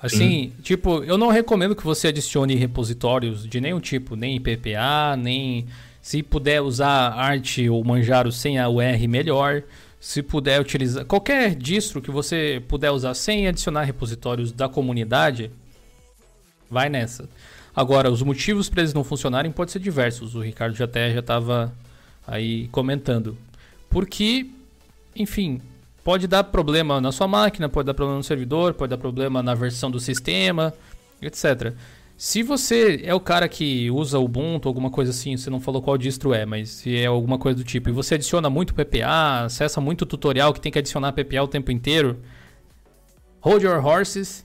Assim, Sim. tipo, eu não recomendo que você adicione repositórios de nenhum tipo, nem PPA, nem se puder usar arte ou manjaro sem a UR melhor. Se puder utilizar qualquer distro que você puder usar sem adicionar repositórios da comunidade, vai nessa. Agora, os motivos para eles não funcionarem podem ser diversos. O Ricardo já até já estava aí comentando. Porque, enfim, pode dar problema na sua máquina, pode dar problema no servidor, pode dar problema na versão do sistema, etc. Se você é o cara que usa Ubuntu, alguma coisa assim, você não falou qual distro é, mas se é alguma coisa do tipo, e você adiciona muito PPA, acessa muito tutorial que tem que adicionar PPA o tempo inteiro, hold your horses,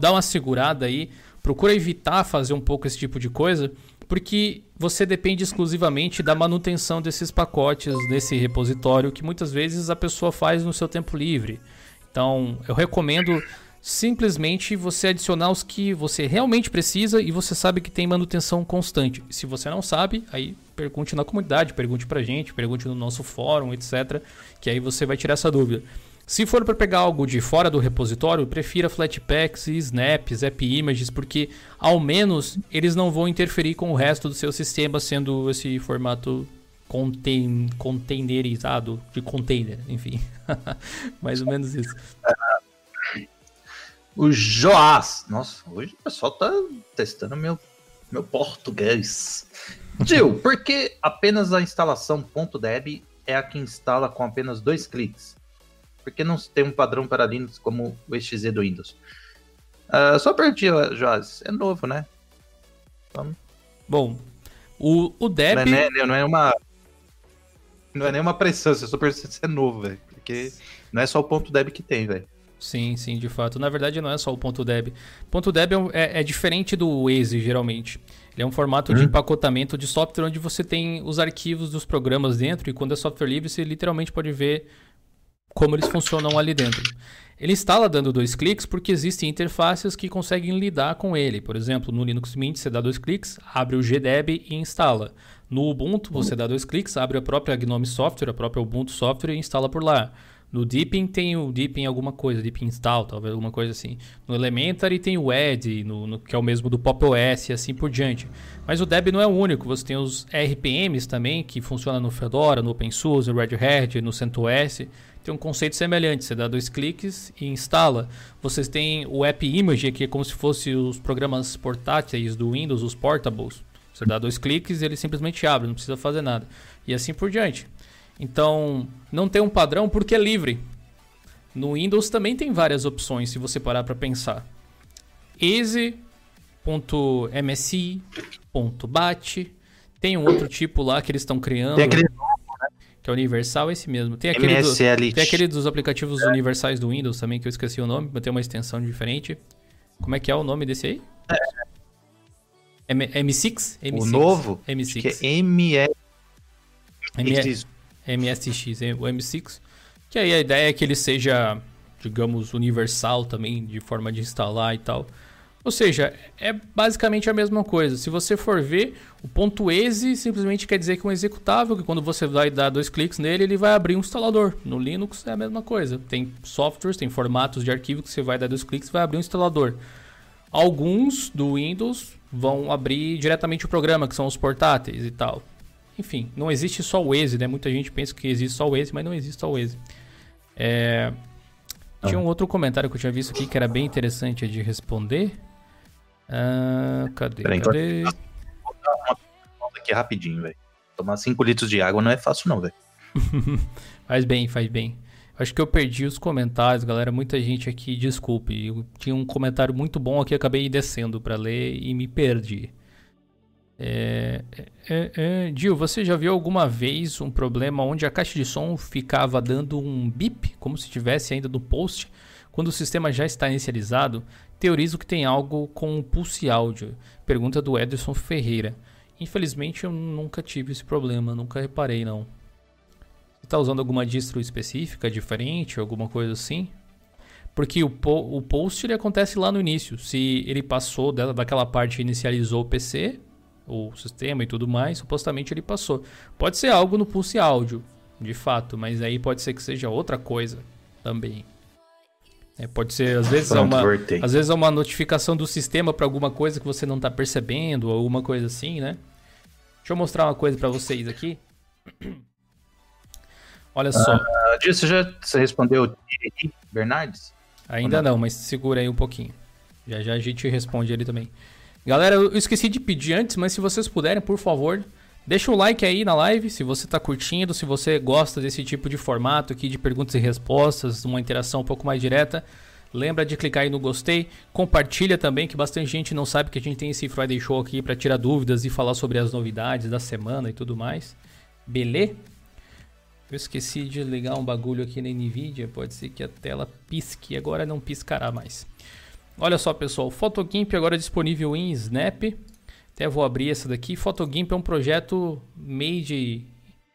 dá uma segurada aí procura evitar fazer um pouco esse tipo de coisa, porque você depende exclusivamente da manutenção desses pacotes, desse repositório, que muitas vezes a pessoa faz no seu tempo livre. Então, eu recomendo simplesmente você adicionar os que você realmente precisa e você sabe que tem manutenção constante. Se você não sabe, aí pergunte na comunidade, pergunte pra gente, pergunte no nosso fórum, etc, que aí você vai tirar essa dúvida. Se for para pegar algo de fora do repositório, prefira Flatpaks, Snaps, App Images, porque ao menos eles não vão interferir com o resto do seu sistema, sendo esse formato contain containerizado, de container, enfim. Mais ou menos isso. O Joás. Nossa, hoje o pessoal tá testando meu, meu português. Gil, por que apenas a instalação .deb é a que instala com apenas dois cliques? Por que não tem um padrão para Linux como o XZ do Windows? Uh, só perguntinha, Joás. É novo, né? Bom, o, o Deb... Não é, não é uma... Não é nenhuma pressão, você só percebe se é novo, velho. Porque não é só o ponto .deb que tem, velho. Sim, sim, de fato. Na verdade, não é só o ponto .deb. Ponto .deb é, é, diferente do Waze, geralmente. Ele é um formato hum. de empacotamento de software onde você tem os arquivos dos programas dentro e quando é software livre, você literalmente pode ver como eles funcionam ali dentro. Ele instala dando dois cliques porque existem interfaces que conseguem lidar com ele. Por exemplo, no Linux Mint você dá dois cliques, abre o GDEB e instala. No Ubuntu você dá dois cliques, abre a própria Gnome Software, a própria Ubuntu Software e instala por lá. No Deepin tem o Deepin alguma coisa, Deepin Install, talvez alguma coisa assim. No Elementary tem o Ed, no, no, que é o mesmo do Pop OS e assim por diante. Mas o Deb não é o único, você tem os RPMs também, que funcionam no Fedora, no OpenSUSE, no Red Hat, no CentOS. Tem um conceito semelhante, você dá dois cliques e instala. Vocês têm o App Image, que é como se fosse os programas portáteis do Windows, os portables. Você dá dois cliques e ele simplesmente abre, não precisa fazer nada. E assim por diante. Então, não tem um padrão porque é livre. No Windows também tem várias opções, se você parar para pensar. easy.msi.bat tem um outro tipo lá que eles estão criando. Tem aquele que é universal, esse mesmo. Tem aquele, do, tem aquele dos aplicativos é. universais do Windows também, que eu esqueci o nome, mas tem uma extensão diferente. Como é que é o nome desse aí? É. M M6? M6? O novo? M6. Que é ME... MS... MSX, o M6. Que aí a ideia é que ele seja, digamos, universal também, de forma de instalar e tal. Ou seja, é basicamente a mesma coisa. Se você for ver, o ponto .exe simplesmente quer dizer que é um executável, que quando você vai dar dois cliques nele, ele vai abrir um instalador. No Linux é a mesma coisa. Tem softwares, tem formatos de arquivo que você vai dar dois cliques e vai abrir um instalador. Alguns do Windows vão abrir diretamente o programa, que são os portáteis e tal. Enfim, não existe só o Waze, né? Muita gente pensa que existe só o Waze, mas não existe só o Waze. É... Tinha um outro comentário que eu tinha visto aqui que era bem interessante de responder. Ah, cadê? Peraí, cadê? Vou dar uma aqui rapidinho, velho. Tomar 5 litros de água não é fácil, não, velho. faz bem, faz bem. Acho que eu perdi os comentários, galera. Muita gente aqui, desculpe. Eu tinha um comentário muito bom aqui, acabei descendo para ler e me perdi. É, é, é, Gil, você já viu alguma vez um problema onde a caixa de som ficava dando um bip, como se tivesse ainda no post, quando o sistema já está inicializado? Teorizo que tem algo com pulse áudio. Pergunta do Ederson Ferreira. Infelizmente eu nunca tive esse problema, nunca reparei não. Você está usando alguma distro específica, diferente, alguma coisa assim? Porque o, po o post ele acontece lá no início. Se ele passou daquela parte inicializou o PC, o sistema e tudo mais, supostamente ele passou. Pode ser algo no pulse áudio, de fato, mas aí pode ser que seja outra coisa também. É, pode ser, às vezes, é uma, às vezes é uma notificação do sistema para alguma coisa que você não está percebendo, ou alguma coisa assim, né? Deixa eu mostrar uma coisa para vocês aqui. Olha só. Uh, você já você respondeu Bernardes? Ainda não? não, mas segura aí um pouquinho. Já já a gente responde ele também. Galera, eu esqueci de pedir antes, mas se vocês puderem, por favor, deixa o like aí na live, se você está curtindo, se você gosta desse tipo de formato aqui de perguntas e respostas, uma interação um pouco mais direta. Lembra de clicar aí no gostei, compartilha também, que bastante gente não sabe que a gente tem esse Friday Show aqui para tirar dúvidas e falar sobre as novidades da semana e tudo mais. Beleza? Eu esqueci de ligar um bagulho aqui na Nvidia, pode ser que a tela pisque, agora não piscará mais. Olha só, pessoal, PhotoGimp agora é disponível em Snap. Até vou abrir essa daqui. PhotoGimp é um projeto made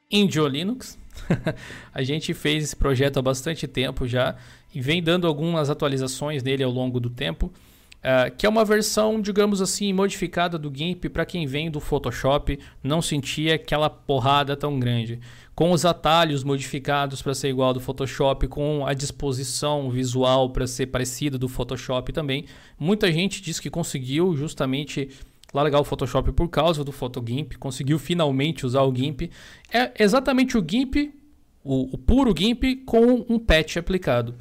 in Linux. a gente fez esse projeto há bastante tempo já e vem dando algumas atualizações nele ao longo do tempo. Uh, que é uma versão, digamos assim, modificada do GIMP para quem vem do Photoshop não sentir aquela porrada tão grande com os atalhos modificados para ser igual ao do Photoshop, com a disposição visual para ser parecida do Photoshop também. Muita gente diz que conseguiu justamente largar o Photoshop por causa do PhotoGimp, conseguiu finalmente usar o GIMP. É exatamente o GIMP, o, o puro GIMP com um patch aplicado.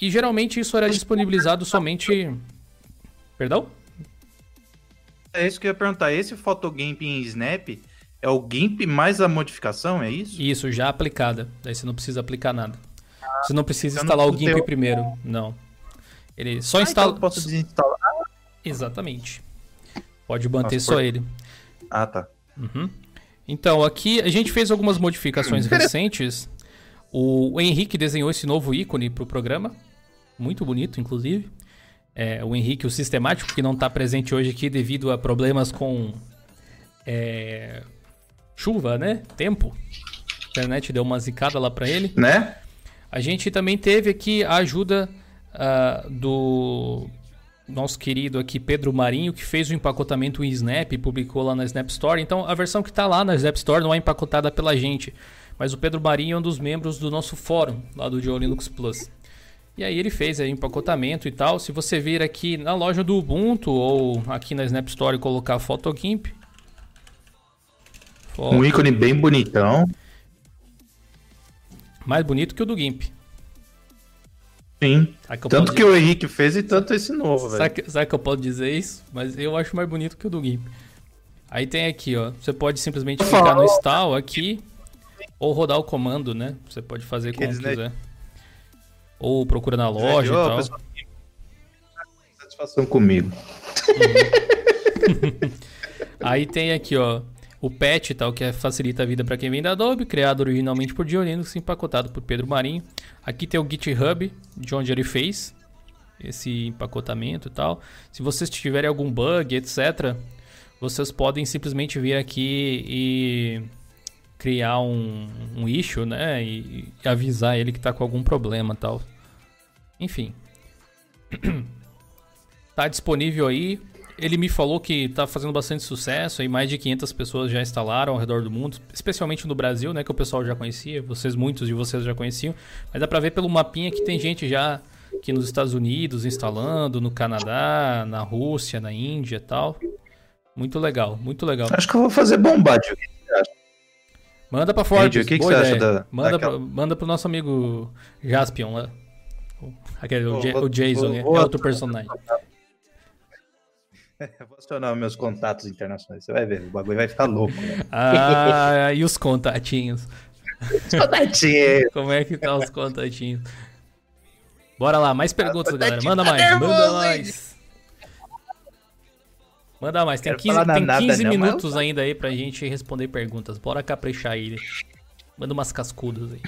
E geralmente isso era disponibilizado somente. Perdão? É isso que eu ia perguntar. Esse Photogimp em Snap é o GIMP mais a modificação, é isso? Isso, já aplicada. Daí você não precisa aplicar nada. Você não precisa instalar não o GIMP ter... primeiro, não. Ele só ah, instala. Então eu posso desinstalar. Exatamente. Pode manter Nossa, só por... ele. Ah, tá. Uhum. Então, aqui a gente fez algumas modificações recentes. O, Henrique desenhou esse novo ícone para o programa. Muito bonito, inclusive. É, o Henrique, o sistemático, que não está presente hoje aqui devido a problemas com é, chuva, né? Tempo. A internet deu uma zicada lá para ele. Né? A gente também teve aqui a ajuda uh, do nosso querido aqui Pedro Marinho, que fez o empacotamento em Snap e publicou lá na Snap Store. Então a versão que está lá na Snap Store não é empacotada pela gente, mas o Pedro Marinho é um dos membros do nosso fórum lá do Joe Linux Plus. E aí ele fez aí empacotamento e tal. Se você vir aqui na loja do Ubuntu ou aqui na Snap Store e colocar PhotoGimp. Foto... Um ícone bem bonitão. Mais bonito que o do GIMP. Sim. Que tanto que o Henrique fez e tanto esse novo, velho. Sabe, sabe que eu posso dizer isso? Mas eu acho mais bonito que o do GIMP. Aí tem aqui, ó. Você pode simplesmente clicar no install aqui ou rodar o comando, né? Você pode fazer como Aqueles, quiser. Né? Ou procura na loja e tal. Pessoal, satisfação comigo. Uhum. Aí tem aqui, ó o patch tal, que é, facilita a vida para quem vem da Adobe, criado originalmente por Diolinux, empacotado por Pedro Marinho. Aqui tem o GitHub, de onde ele fez esse empacotamento e tal. Se vocês tiverem algum bug, etc., vocês podem simplesmente vir aqui e criar um, um issue, né? E, e avisar ele que está com algum problema tal. Enfim. tá disponível aí ele me falou que está fazendo bastante sucesso e mais de 500 pessoas já instalaram ao redor do mundo, especialmente no Brasil, né, que o pessoal já conhecia, vocês muitos de vocês já conheciam, mas dá para ver pelo mapinha que tem gente já aqui nos Estados Unidos instalando, no Canadá, na Rússia, na Índia, e tal. Muito legal, muito legal. Acho que eu vou fazer bombádio. Manda para Forbes. o que, que você acha da, manda, daquela... pra, manda pro nosso amigo Jaspion lá. Aquele, o, o, Jason, vou, vou, é outro personagem. Vou acionar meus contatos internacionais. Você vai ver, o bagulho vai ficar louco. Né? Ah, e os contatinhos? Os contatinhos. Como é que tá os contatinhos? Bora lá, mais perguntas, galera. Manda mais, manda mais. Manda mais. Tem 15, tem 15 minutos ainda aí pra gente responder perguntas. Bora caprichar ele. Manda umas cascudas aí.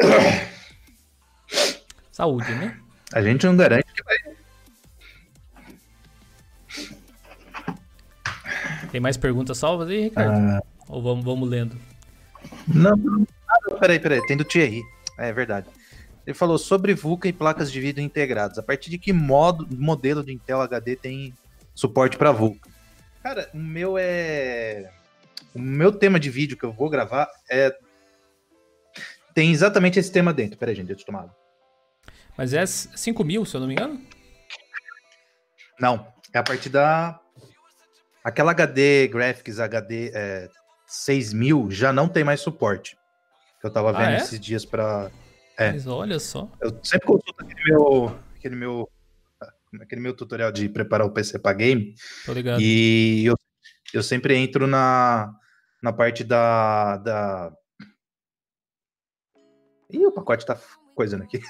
Saúde, né? A gente não garante que vai Tem mais perguntas salvas aí, Ricardo? Ah. Ou vamos, vamos lendo? Não, não. Ah, peraí, peraí. Tem do Thierry. É verdade. Ele falou sobre VUCA e placas de vídeo integradas. A partir de que modo, modelo de Intel HD tem suporte para VUCA? Cara, o meu é. O meu tema de vídeo que eu vou gravar é. Tem exatamente esse tema dentro. Peraí, gente, deixa eu tomar. Mas é 5 mil, se eu não me engano? Não. É a partir da Aquela HD Graphics HD é, 6000 já não tem mais suporte. Que eu tava ah, vendo ah, é? esses dias para é. Mas olha só. Eu sempre consulto aquele meu, aquele meu, aquele meu tutorial de preparar o PC para game. Tô ligado. E eu, eu sempre entro na, na parte da, da... Ih, o pacote tá coisando aqui.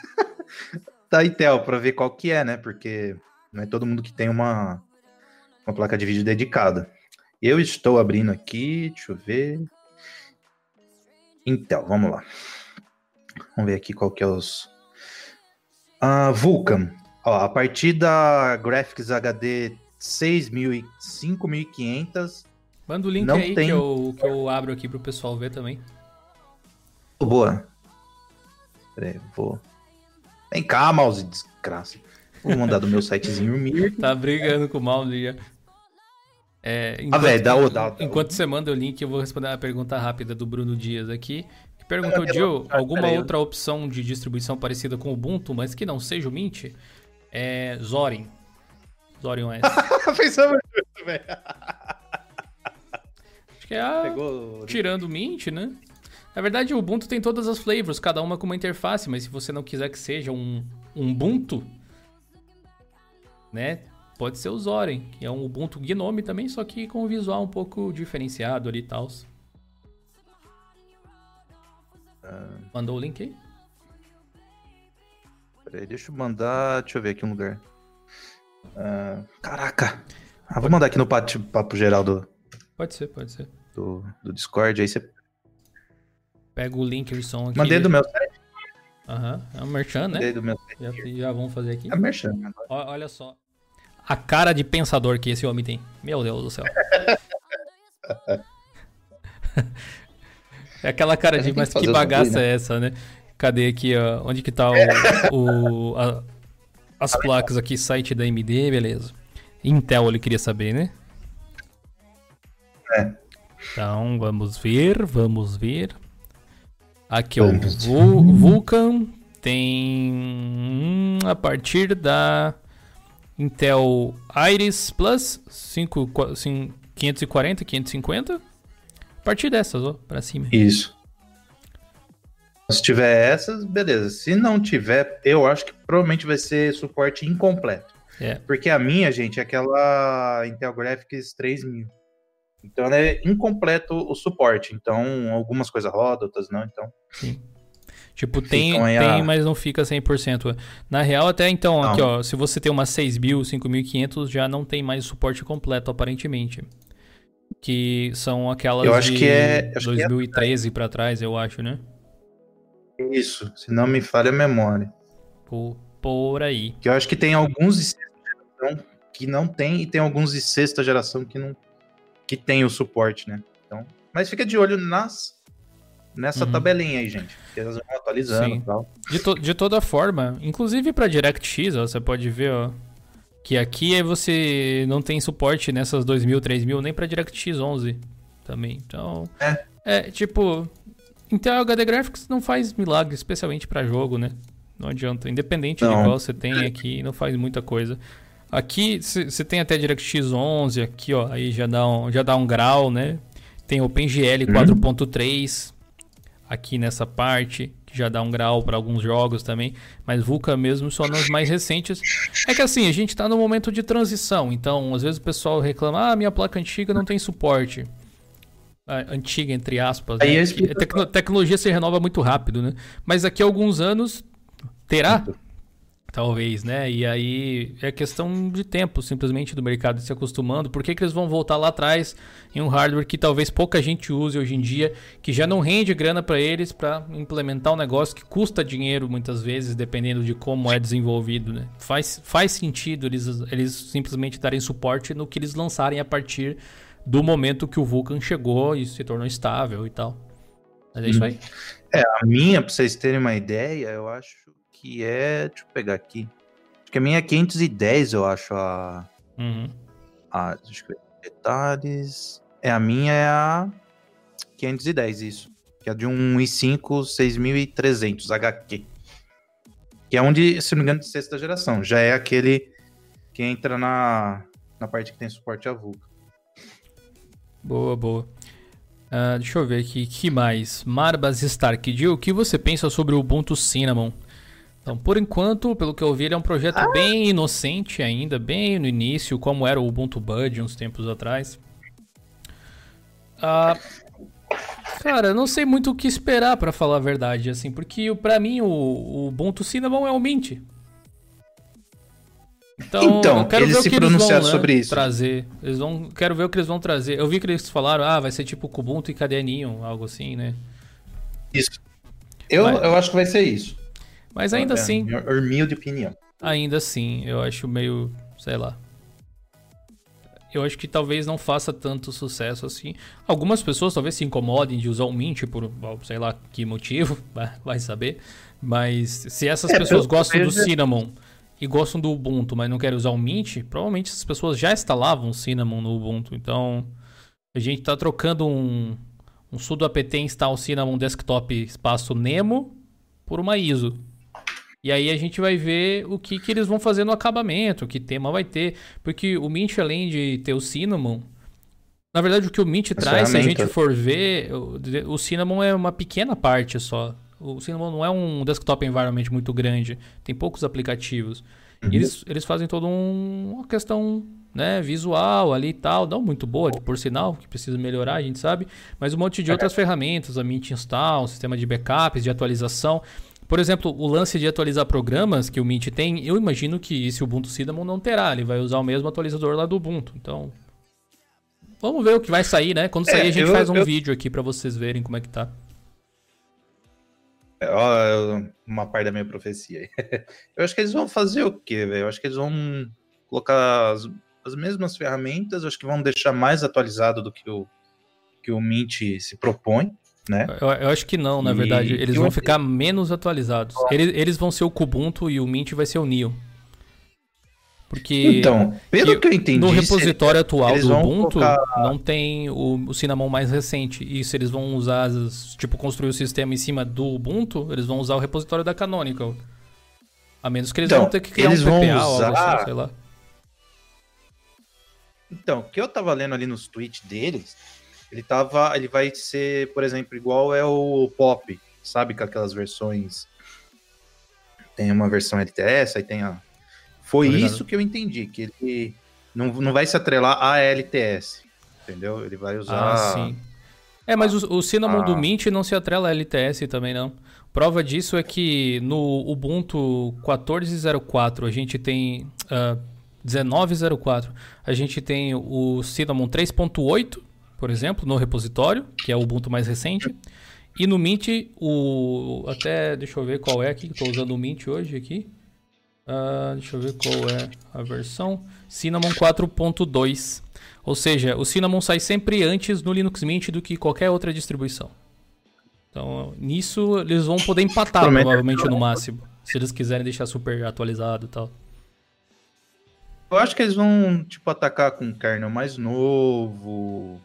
da Intel para ver qual que é, né? Porque não é todo mundo que tem uma uma placa de vídeo dedicada. Eu estou abrindo aqui, deixa eu ver. Intel, vamos lá. Vamos ver aqui qual que é os... A Vulkan. Ó, a partir da Graphics HD 6.000 e 5.500... Manda o link não aí tem... que, eu, que eu abro aqui pro pessoal ver também. Boa. Peraí, vou... Vem cá, mouse, desgraça. Vou mandar do meu sitezinho Mir. tá brigando com o mouse já. É, enquanto, ah, velho, dá o dá, Enquanto você manda o link, eu vou responder a pergunta rápida do Bruno Dias aqui. Que perguntou, Gil, alguma outra opção de distribuição parecida com o Ubuntu, mas que não seja o Mint? É Zorin. Zorin OS. Pensamos junto, velho. Acho que é a... Pegou... tirando o Mint, né? Na verdade, o Ubuntu tem todas as flavors, cada uma com uma interface, mas se você não quiser que seja um, um Ubuntu, né? Pode ser o Zorin, que é um Ubuntu Gnome também, só que com um visual um pouco diferenciado ali e tal. Uh... Mandou o link aí? Peraí, deixa eu mandar. Deixa eu ver aqui um lugar. Uh... Caraca! Ah, vou mandar aqui no papo, papo geral do. Pode ser, pode ser. Do, do Discord, aí você. Pega o link som aqui. Mandei do meu site. Aham, é um merchan, né? Mandei do meu site. Já, já vamos fazer aqui. É merchan. Olha só a cara de pensador que esse homem tem. Meu Deus do céu. é aquela cara de, mas que bagaça né? é essa, né? Cadê aqui, ó? Onde que tá o, o a, as placas aqui, site da AMD, beleza. Intel ele queria saber, né? É. Então, vamos ver, vamos ver. Aqui, ó, o Vulkan tem hum, a partir da Intel Iris Plus 5, 540, 550. A partir dessas, ó, pra cima. Isso. Se tiver essas, beleza. Se não tiver, eu acho que provavelmente vai ser suporte incompleto. É. Porque a minha, gente, é aquela Intel Graphics 3000. Então é incompleto o suporte. Então, algumas coisas rodam, outras não. Então. Sim. Tipo, tem, tem a... mas não fica 100%. Na real, até então, não. aqui ó, se você tem uma 6000, 5500, já não tem mais suporte completo, aparentemente. Que são aquelas eu acho de que é, 2013 é... para trás, eu acho, né? Isso, se não me falha a memória. Por, por aí. Que eu acho que tem alguns de sexta geração que não tem e tem alguns de sexta geração que não que tem o suporte, né? Então, mas fica de olho nas nessa uhum. tabelinha aí, gente. Que elas vão atualizando e tal. De, to de toda forma, inclusive para DirectX, ó, você pode ver, ó, que aqui você não tem suporte nessas 2000, 3000 nem para DirectX 11 também. Então, é, é tipo, Intel HD Graphics não faz milagre, especialmente para jogo, né? Não adianta, independente não. de qual você tem aqui, não faz muita coisa. Aqui você tem até DirectX 11, aqui ó, aí já dá um, já dá um grau, né? Tem OpenGL 4.3, aqui nessa parte, que já dá um grau para alguns jogos também, mas Vulkan mesmo só nos mais recentes. É que assim, a gente está no momento de transição, então às vezes o pessoal reclama: ah, minha placa antiga não tem suporte. antiga, entre aspas. Né? A tecno tecnologia se renova muito rápido, né? Mas daqui a alguns anos terá Talvez, né? E aí é questão de tempo, simplesmente, do mercado se acostumando. Por que, que eles vão voltar lá atrás em um hardware que talvez pouca gente use hoje em dia, que já não rende grana para eles para implementar um negócio que custa dinheiro muitas vezes, dependendo de como é desenvolvido, né? Faz, faz sentido eles, eles simplesmente darem suporte no que eles lançarem a partir do momento que o Vulkan chegou e se tornou estável e tal. Mas é isso aí. É, a minha, para vocês terem uma ideia, eu acho que é. Deixa eu pegar aqui. Acho que a minha é 510, eu acho. A. Uhum. a deixa eu ver. Detalhes. É, a minha é a 510, isso. Que é de um i5 6300 HQ. Que é um de, se não me engano, de sexta geração. Já é aquele que entra na, na parte que tem suporte a Vulkan. Boa, boa. Uh, deixa eu ver aqui, que mais? Marbas Stark, o que você pensa sobre o Ubuntu Cinnamon? Então, por enquanto, pelo que eu vi, ele é um projeto ah. bem inocente ainda, bem no início, como era o Ubuntu Bud uns tempos atrás. Ah, cara, não sei muito o que esperar para falar a verdade, assim, porque para mim o, o Ubuntu Cinnamon é o Mint. Então, então quero eles ver se o que pronunciaram eles vão, né, sobre né, isso. trazer. Eles vão, quero ver o que eles vão trazer. Eu vi que eles falaram, ah, vai ser tipo Kubuntu e caderninho, algo assim, né? Isso. Eu, Mas... eu acho que vai ser isso. Mas ainda é, assim. Minha de opinião. Ainda assim, eu acho meio. sei lá. Eu acho que talvez não faça tanto sucesso assim. Algumas pessoas talvez se incomodem de usar o Mint por sei lá que motivo, vai saber. Mas se essas é, pessoas gostam do Cinnamon e gostam do Ubuntu, mas não querem usar o Mint, provavelmente essas pessoas já instalavam o Cinnamon no Ubuntu. Então a gente está trocando um, um sudo apt install Cinnamon desktop espaço Nemo por uma ISO. E aí a gente vai ver o que, que eles vão fazer no acabamento, que tema vai ter. Porque o Mint, além de ter o Cinnamon, Na verdade, o que o Mint traz, se a gente for ver, o, o Cinnamon é uma pequena parte só. O Cinnamon não é um desktop environment muito grande. Tem poucos aplicativos. Uhum. Eles, eles fazem toda um, uma questão né, visual ali e tal, não muito boa, por sinal, que precisa melhorar, a gente sabe, mas um monte de outras ferramentas, a Mint Install, um sistema de backups, de atualização. Por exemplo, o lance de atualizar programas que o Mint tem, eu imagino que esse Ubuntu Cinnamon não terá, ele vai usar o mesmo atualizador lá do Ubuntu. Então, vamos ver o que vai sair, né? Quando sair é, a gente eu, faz um eu... vídeo aqui para vocês verem como é que tá. É, uma parte da minha profecia aí. Eu acho que eles vão fazer o quê, velho? Eu acho que eles vão colocar as, as mesmas ferramentas, acho que vão deixar mais atualizado do que o, que o Mint se propõe. Né? Eu, eu acho que não, na e, verdade. Eles vão ficar menos atualizados. Eles, eles vão ser o Kubuntu e o Mint vai ser o Neo. Porque então, pelo que eu entendi, no repositório atual do Ubuntu colocar... não tem o, o Cinnamon mais recente. E se eles vão usar, tipo, construir o sistema em cima do Ubuntu, eles vão usar o repositório da Canonical. A menos que eles então, vão ter que criar um PPA ou algo assim, sei lá. Então, o que eu tava lendo ali nos tweets deles, ele tava. Ele vai ser, por exemplo, igual é o Pop, sabe? Com aquelas versões. Tem uma versão LTS, aí tem a. Foi isso que eu entendi, que ele não, não vai se atrelar a LTS. Entendeu? Ele vai usar. Ah, sim. É, mas o, o Cinnamon ah. do Mint não se atrela a LTS também, não. Prova disso é que no Ubuntu 14.04 a gente tem. Uh, 1904. A gente tem o Cinnamon 3.8, por exemplo, no repositório, que é o Ubuntu mais recente. E no Mint, o. Até deixa eu ver qual é aqui, estou usando o Mint hoje aqui. Uh, deixa eu ver qual é a versão. Cinnamon 4.2. Ou seja, o Cinnamon sai sempre antes no Linux Mint do que qualquer outra distribuição. Então, nisso eles vão poder empatar provavelmente no máximo. Se eles quiserem deixar super atualizado e tal. Eu acho que eles vão, tipo, atacar com um kernel mais novo,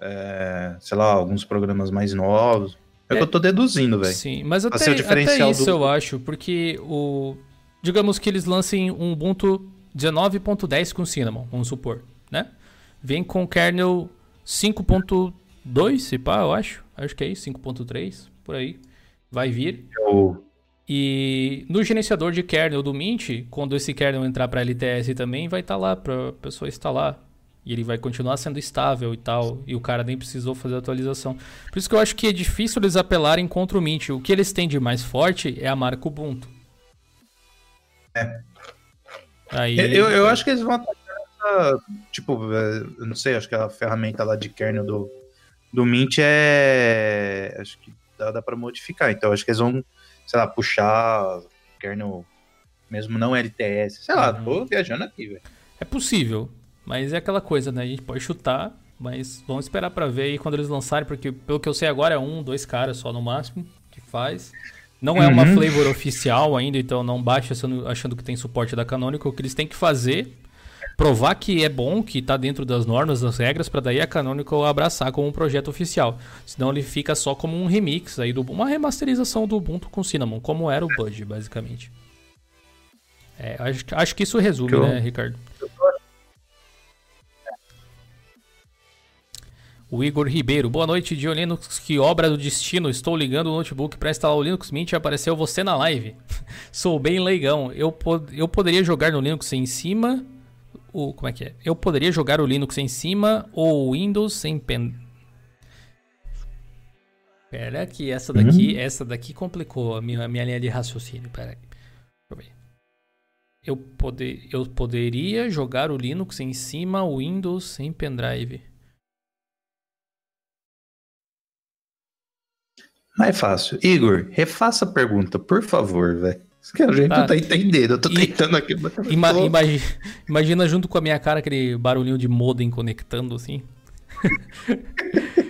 é, sei lá, alguns programas mais novos. É, é que eu tô deduzindo, velho. Sim, mas até, até isso do... eu acho, porque o... Digamos que eles lancem um Ubuntu 19.10 com Cinnamon, vamos supor, né? Vem com kernel 5.2, se pá, eu acho. Acho que é isso, 5.3, por aí. Vai vir. Eu... E no gerenciador de kernel do Mint, quando esse kernel entrar para LTS também, vai estar tá lá para a pessoa instalar. E ele vai continuar sendo estável e tal. E o cara nem precisou fazer atualização. Por isso que eu acho que é difícil eles apelarem contra o Mint. O que eles têm de mais forte é a marca Ubuntu. É. Aí... Eu, eu acho que eles vão atacar essa, Tipo, é, eu não sei, acho que a ferramenta lá de kernel do, do Mint é. Acho que dá, dá para modificar. Então acho que eles vão sei lá, puxar kernel mesmo não LTS. Sei lá, uhum. tô viajando aqui, velho. É possível, mas é aquela coisa, né? A gente pode chutar, mas vamos esperar para ver aí quando eles lançarem, porque pelo que eu sei agora é um, dois caras só no máximo que faz. Não uhum. é uma uhum. flavor oficial ainda, então não baixe achando, achando que tem suporte da Canonical. O que eles têm que fazer provar que é bom, que está dentro das normas, das regras, para daí a Canonical abraçar como um projeto oficial. Senão ele fica só como um remix aí do uma remasterização do Ubuntu com Cinnamon, como era o Budge, basicamente. É, acho, acho que isso resume, né, Ricardo? O Igor Ribeiro, boa noite, Dio Linux, que obra do destino. Estou ligando o notebook para instalar o Linux Mint e apareceu você na live. Sou bem leigão. Eu, pod eu poderia jogar no Linux em cima o como é que é? Eu poderia jogar o Linux em cima ou o Windows em pen. Pera que essa daqui, uhum. essa daqui complicou a minha, a minha linha de raciocínio. Pera aí. Deixa eu ver. Eu, poder, eu poderia jogar o Linux em cima, o Windows sem pendrive. Mais fácil. Igor, refaça a pergunta, por favor, velho. Que a gente tá. não tá entendendo, eu tô tentando aqui. Ima imagina, imagina junto com a minha cara aquele barulhinho de modem conectando assim.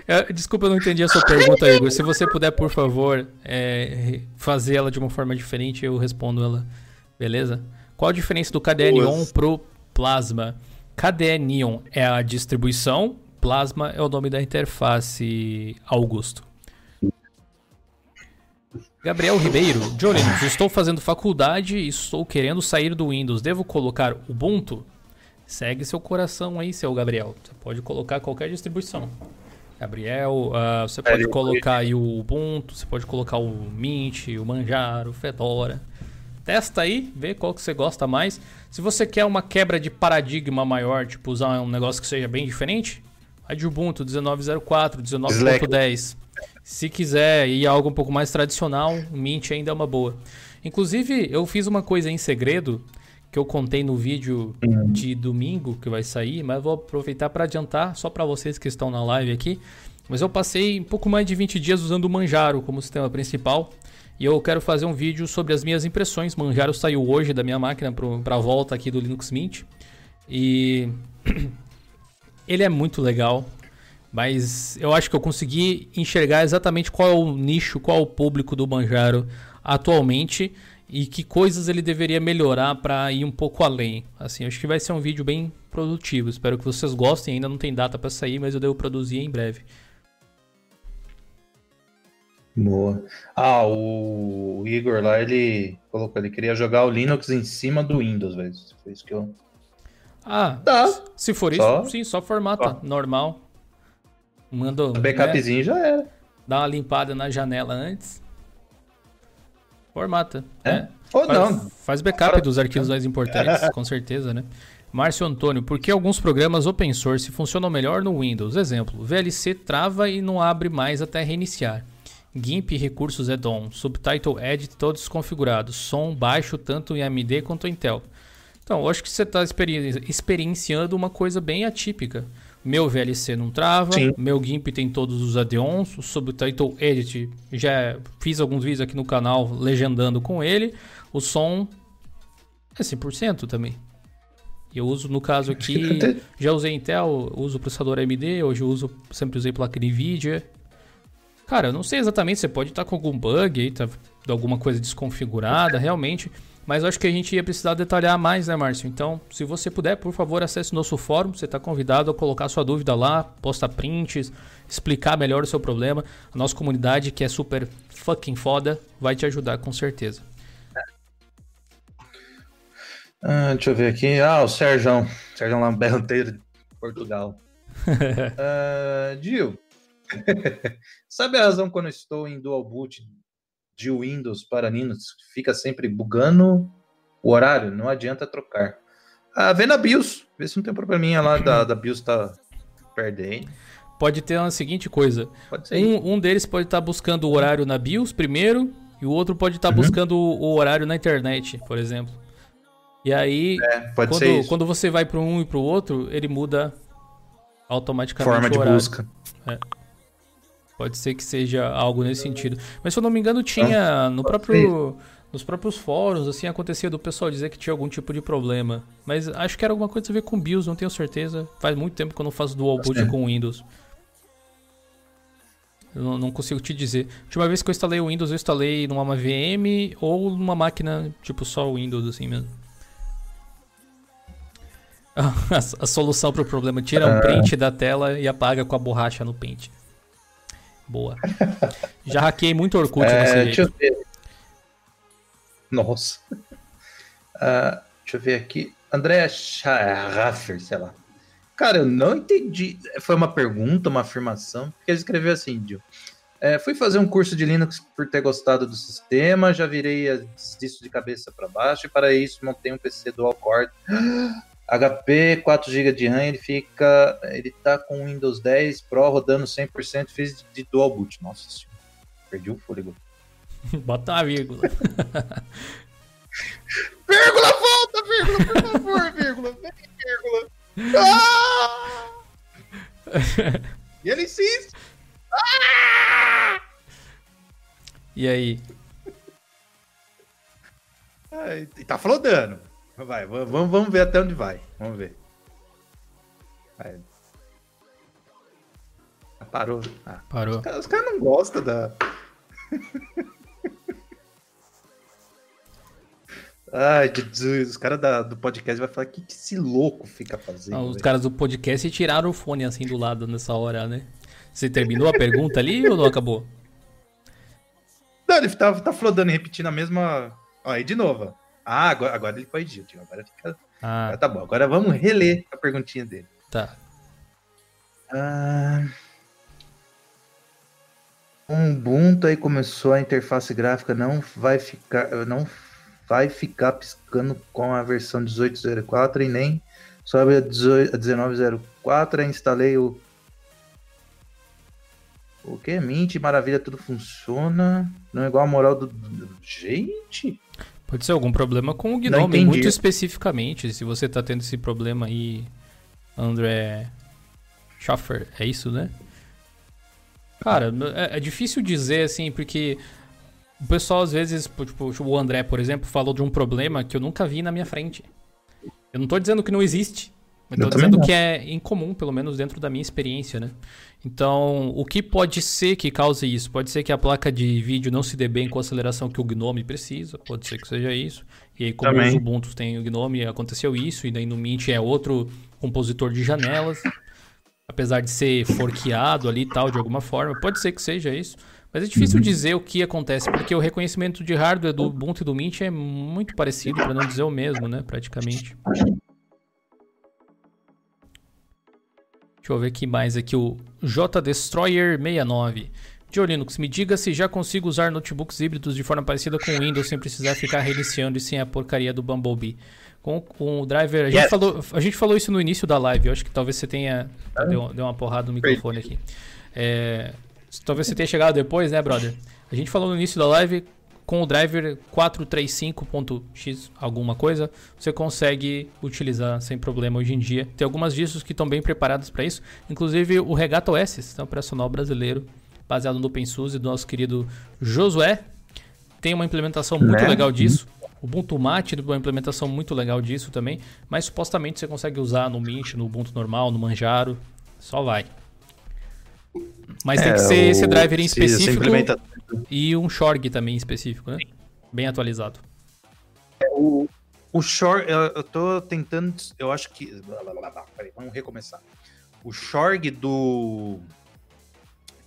É, desculpa, eu não entendi a sua pergunta, Igor. Se você puder, por favor, é, fazer ela de uma forma diferente, eu respondo ela. Beleza? Qual a diferença do KDE Neon pro Plasma? KDE Neon é a distribuição, Plasma é o nome da interface, Augusto. Gabriel Ribeiro, Johnny, estou fazendo faculdade e estou querendo sair do Windows. Devo colocar Ubuntu? segue seu coração aí, seu Gabriel. Você pode colocar qualquer distribuição. Gabriel, uh, você pode colocar aí o Ubuntu, você pode colocar o Mint, o Manjaro, o Fedora. Testa aí, vê qual que você gosta mais. Se você quer uma quebra de paradigma maior, tipo usar um negócio que seja bem diferente, a de Ubuntu 19.04, 19.10. Se quiser ir algo um pouco mais tradicional, Mint ainda é uma boa. Inclusive, eu fiz uma coisa em segredo que eu contei no vídeo uhum. de domingo que vai sair, mas vou aproveitar para adiantar só para vocês que estão na live aqui. Mas eu passei um pouco mais de 20 dias usando o Manjaro como sistema principal. E eu quero fazer um vídeo sobre as minhas impressões. Manjaro saiu hoje da minha máquina para a volta aqui do Linux Mint. E ele é muito legal. Mas eu acho que eu consegui enxergar exatamente qual é o nicho, qual é o público do Manjaro atualmente e que coisas ele deveria melhorar para ir um pouco além. Assim, acho que vai ser um vídeo bem produtivo. Espero que vocês gostem. Ainda não tem data para sair, mas eu devo produzir em breve. Boa. Ah, o Igor lá, ele colocou, ele queria jogar o Linux em cima do Windows, velho. Foi isso que eu. Ah, tá. Se for só... isso, sim, só formata só. normal. Manda. O backupzinho né? já era. Dá uma limpada na janela antes. Formata. É? é. Ou faz, não. Faz backup dos arquivos mais importantes, com certeza, né? Márcio Antônio, por que alguns programas open source funcionam melhor no Windows? Exemplo, VLC trava e não abre mais até reiniciar. GIMP recursos add-on, Subtitle Edit todos configurados, som baixo tanto em AMD quanto em Intel. Então, eu acho que você está experi experienciando uma coisa bem atípica. Meu VLC não trava, Sim. meu GIMP tem todos os add-ons, o Subtitle Edit já fiz alguns vídeos aqui no canal legendando com ele, o som é 100% também. Eu uso, no caso aqui, já usei Intel, uso processador AMD, hoje eu uso, sempre usei placa NVIDIA. Cara, eu não sei exatamente, você pode estar com algum bug aí, tá alguma coisa desconfigurada, realmente. Mas eu acho que a gente ia precisar detalhar mais, né, Márcio? Então, se você puder, por favor, acesse nosso fórum. Você está convidado a colocar sua dúvida lá, postar prints, explicar melhor o seu problema. A nossa comunidade, que é super fucking foda, vai te ajudar com certeza. Ah, deixa eu ver aqui. Ah, o Sérgio. Sérgio Lamberteiro de Portugal. uh, Gil, sabe a razão quando eu estou em dual boot de Windows para Linux fica sempre bugando o horário, não adianta trocar. Ah, vê na BIOS, vê se não tem probleminha lá da, da BIOS tá perdendo. Pode ter a seguinte coisa: um, um deles pode estar tá buscando o horário na BIOS primeiro, e o outro pode estar tá uhum. buscando o horário na internet, por exemplo. E aí, é, quando, quando você vai para um e para o outro, ele muda automaticamente Forma o horário. de busca. É. Pode ser que seja algo nesse sentido. Mas se eu não me engano, tinha no próprio, nos próprios fóruns, assim, acontecia do pessoal dizer que tinha algum tipo de problema. Mas acho que era alguma coisa a ver com BIOS, não tenho certeza. Faz muito tempo que eu não faço dual boot com Windows. Eu não, consigo te dizer. A última vez que eu instalei o Windows, eu instalei numa VM ou numa máquina, tipo, só Windows, assim mesmo. A, a solução para o problema: tira um ah. print da tela e apaga com a borracha no pente. Boa. Já hackei muito Orkut é, deixa jeito. Eu ver. Nossa. Uh, deixa eu ver aqui. André Schaffer, sei lá. Cara, eu não entendi. Foi uma pergunta, uma afirmação, porque ele escreveu assim, Dio. É, fui fazer um curso de Linux por ter gostado do sistema, já virei disso de cabeça para baixo, e para isso montei um PC dual core. HP 4 GB de RAM, ele fica, ele tá com Windows 10 Pro rodando 100%, fez de dual boot. Nossa senhora, perdi o fôlego. Bota uma vírgula. vírgula, volta, vírgula, por favor, vírgula, vírgula. Ah! e ele insiste. Ah! E aí? Ai, tá flodando. Vai, vamos, vamos ver até onde vai. Vamos ver. Vai. Ah, parou. Ah, Parou. Os caras cara não gostam da. Ai, Jesus, os caras do podcast vai falar o que, que esse louco fica fazendo. Os véio? caras do podcast tiraram o fone assim do lado nessa hora, né? Você terminou a pergunta ali ou não acabou? Não, ele tá, tá flodando e repetindo a mesma. Ó, aí de novo. Ah, agora, agora ele corrigiu, tio. Agora fica, Ah. Tá bom, agora vamos reler a perguntinha dele. Tá. Ah, um Ubuntu aí começou a interface gráfica não vai ficar não vai ficar piscando com a versão 1804 e nem sobre a, 18, a 1904 instalei o o que? Mint, maravilha, tudo funciona. Não é igual a moral do. Gente! Pode ser algum problema com o Gnome, muito especificamente. Se você tá tendo esse problema aí, André Schaffer, é isso, né? Cara, é, é, difícil dizer assim, porque o pessoal às vezes, tipo, o André, por exemplo, falou de um problema que eu nunca vi na minha frente. Eu não tô dizendo que não existe, mas tô dizendo não. que é incomum, pelo menos dentro da minha experiência, né? Então, o que pode ser que cause isso? Pode ser que a placa de vídeo não se dê bem com a aceleração que o Gnome precisa, pode ser que seja isso. E aí, como Também. os Ubuntu tem o Gnome, aconteceu isso, e daí no Mint é outro compositor de janelas apesar de ser forqueado ali e tal, de alguma forma. Pode ser que seja isso. Mas é difícil uhum. dizer o que acontece, porque o reconhecimento de hardware do Ubuntu e do Mint é muito parecido, para não dizer o mesmo, né? Praticamente. Deixa eu ver aqui mais aqui o J Destroyer 69. Joe Linux, me diga se já consigo usar notebooks híbridos de forma parecida com o Windows sem precisar ficar reiniciando e sem a porcaria do Bumblebee com, com o driver. A gente, yes. falou, a gente falou isso no início da live. Eu acho que talvez você tenha. Ah. Deu, deu uma porrada no microfone aqui. É, talvez você tenha chegado depois, né, brother? A gente falou no início da live. Com o driver 435.x alguma coisa, você consegue utilizar sem problema hoje em dia. Tem algumas distros que estão bem preparadas para isso, inclusive o Regato OS, sistema operacional brasileiro, baseado no OpenSUSE do nosso querido Josué. Tem uma implementação muito né? legal disso. O Ubuntu Mate é uma implementação muito legal disso também, mas supostamente você consegue usar no Mint, no Ubuntu normal, no Manjaro, só vai. Mas é, tem que ser o... esse driver em específico implementa... e um Shorg também específico, né? Bem atualizado. É, o, o Shorg, eu, eu tô tentando, eu acho que... Peraí, vamos recomeçar. O Shorg do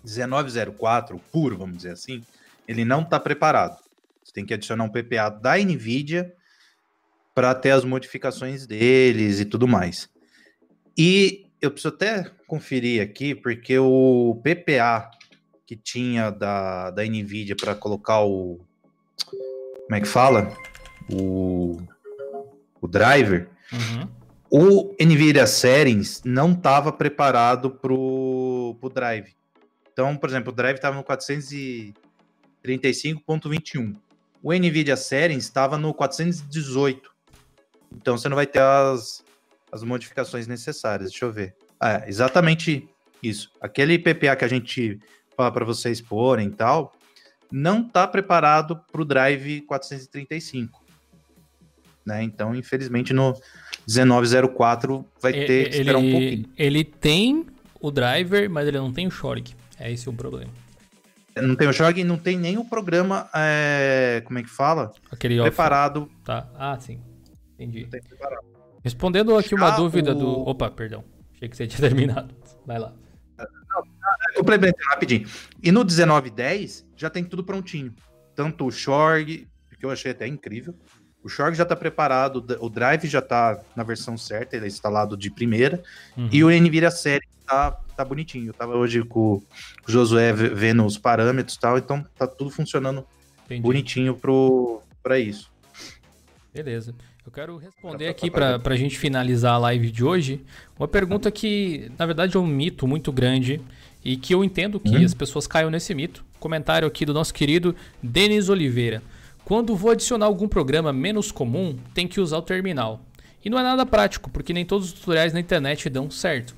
1904, puro, vamos dizer assim, ele não está preparado. Você tem que adicionar um PPA da NVIDIA para ter as modificações deles e tudo mais. E eu preciso até conferir aqui, porque o PPA que tinha da, da NVIDIA para colocar o. Como é que fala? O, o driver. Uhum. O NVIDIA Settings não estava preparado para o drive. Então, por exemplo, o drive estava no 435.21 o NVIDIA Settings estava no 418. Então você não vai ter as, as modificações necessárias. Deixa eu ver. Ah, é, exatamente isso. Aquele PPA que a gente fala para vocês porem e tal, não está preparado para o Drive 435. Né? Então, infelizmente, no 1904 vai ter que esperar um pouquinho. Ele tem o driver, mas ele não tem o Shork. É esse o problema. Não tem o jogo não tem nem o programa, é, como é que fala? Aquele preparado. Off. Tá. Ah, sim. Entendi. Respondendo aqui uma Já dúvida o... do. Opa, perdão. Achei que você tinha terminado. Vai lá. Complementando rapidinho. E no 1910 já tem tudo prontinho. Tanto o Shorg, que eu achei até incrível. O Shorg já está preparado, o Drive já está na versão certa, ele é instalado de primeira. Uhum. E o NVIDIA Série tá, tá bonitinho. Eu tava hoje com o Josué vendo os parâmetros e tal, então tá tudo funcionando Entendi. bonitinho pro, pra isso. Beleza. Eu quero responder aqui para a gente finalizar a live de hoje uma pergunta que, na verdade, é um mito muito grande e que eu entendo que hum? as pessoas caiam nesse mito. Comentário aqui do nosso querido Denis Oliveira. Quando vou adicionar algum programa menos comum, tem que usar o terminal. E não é nada prático, porque nem todos os tutoriais na internet dão certo.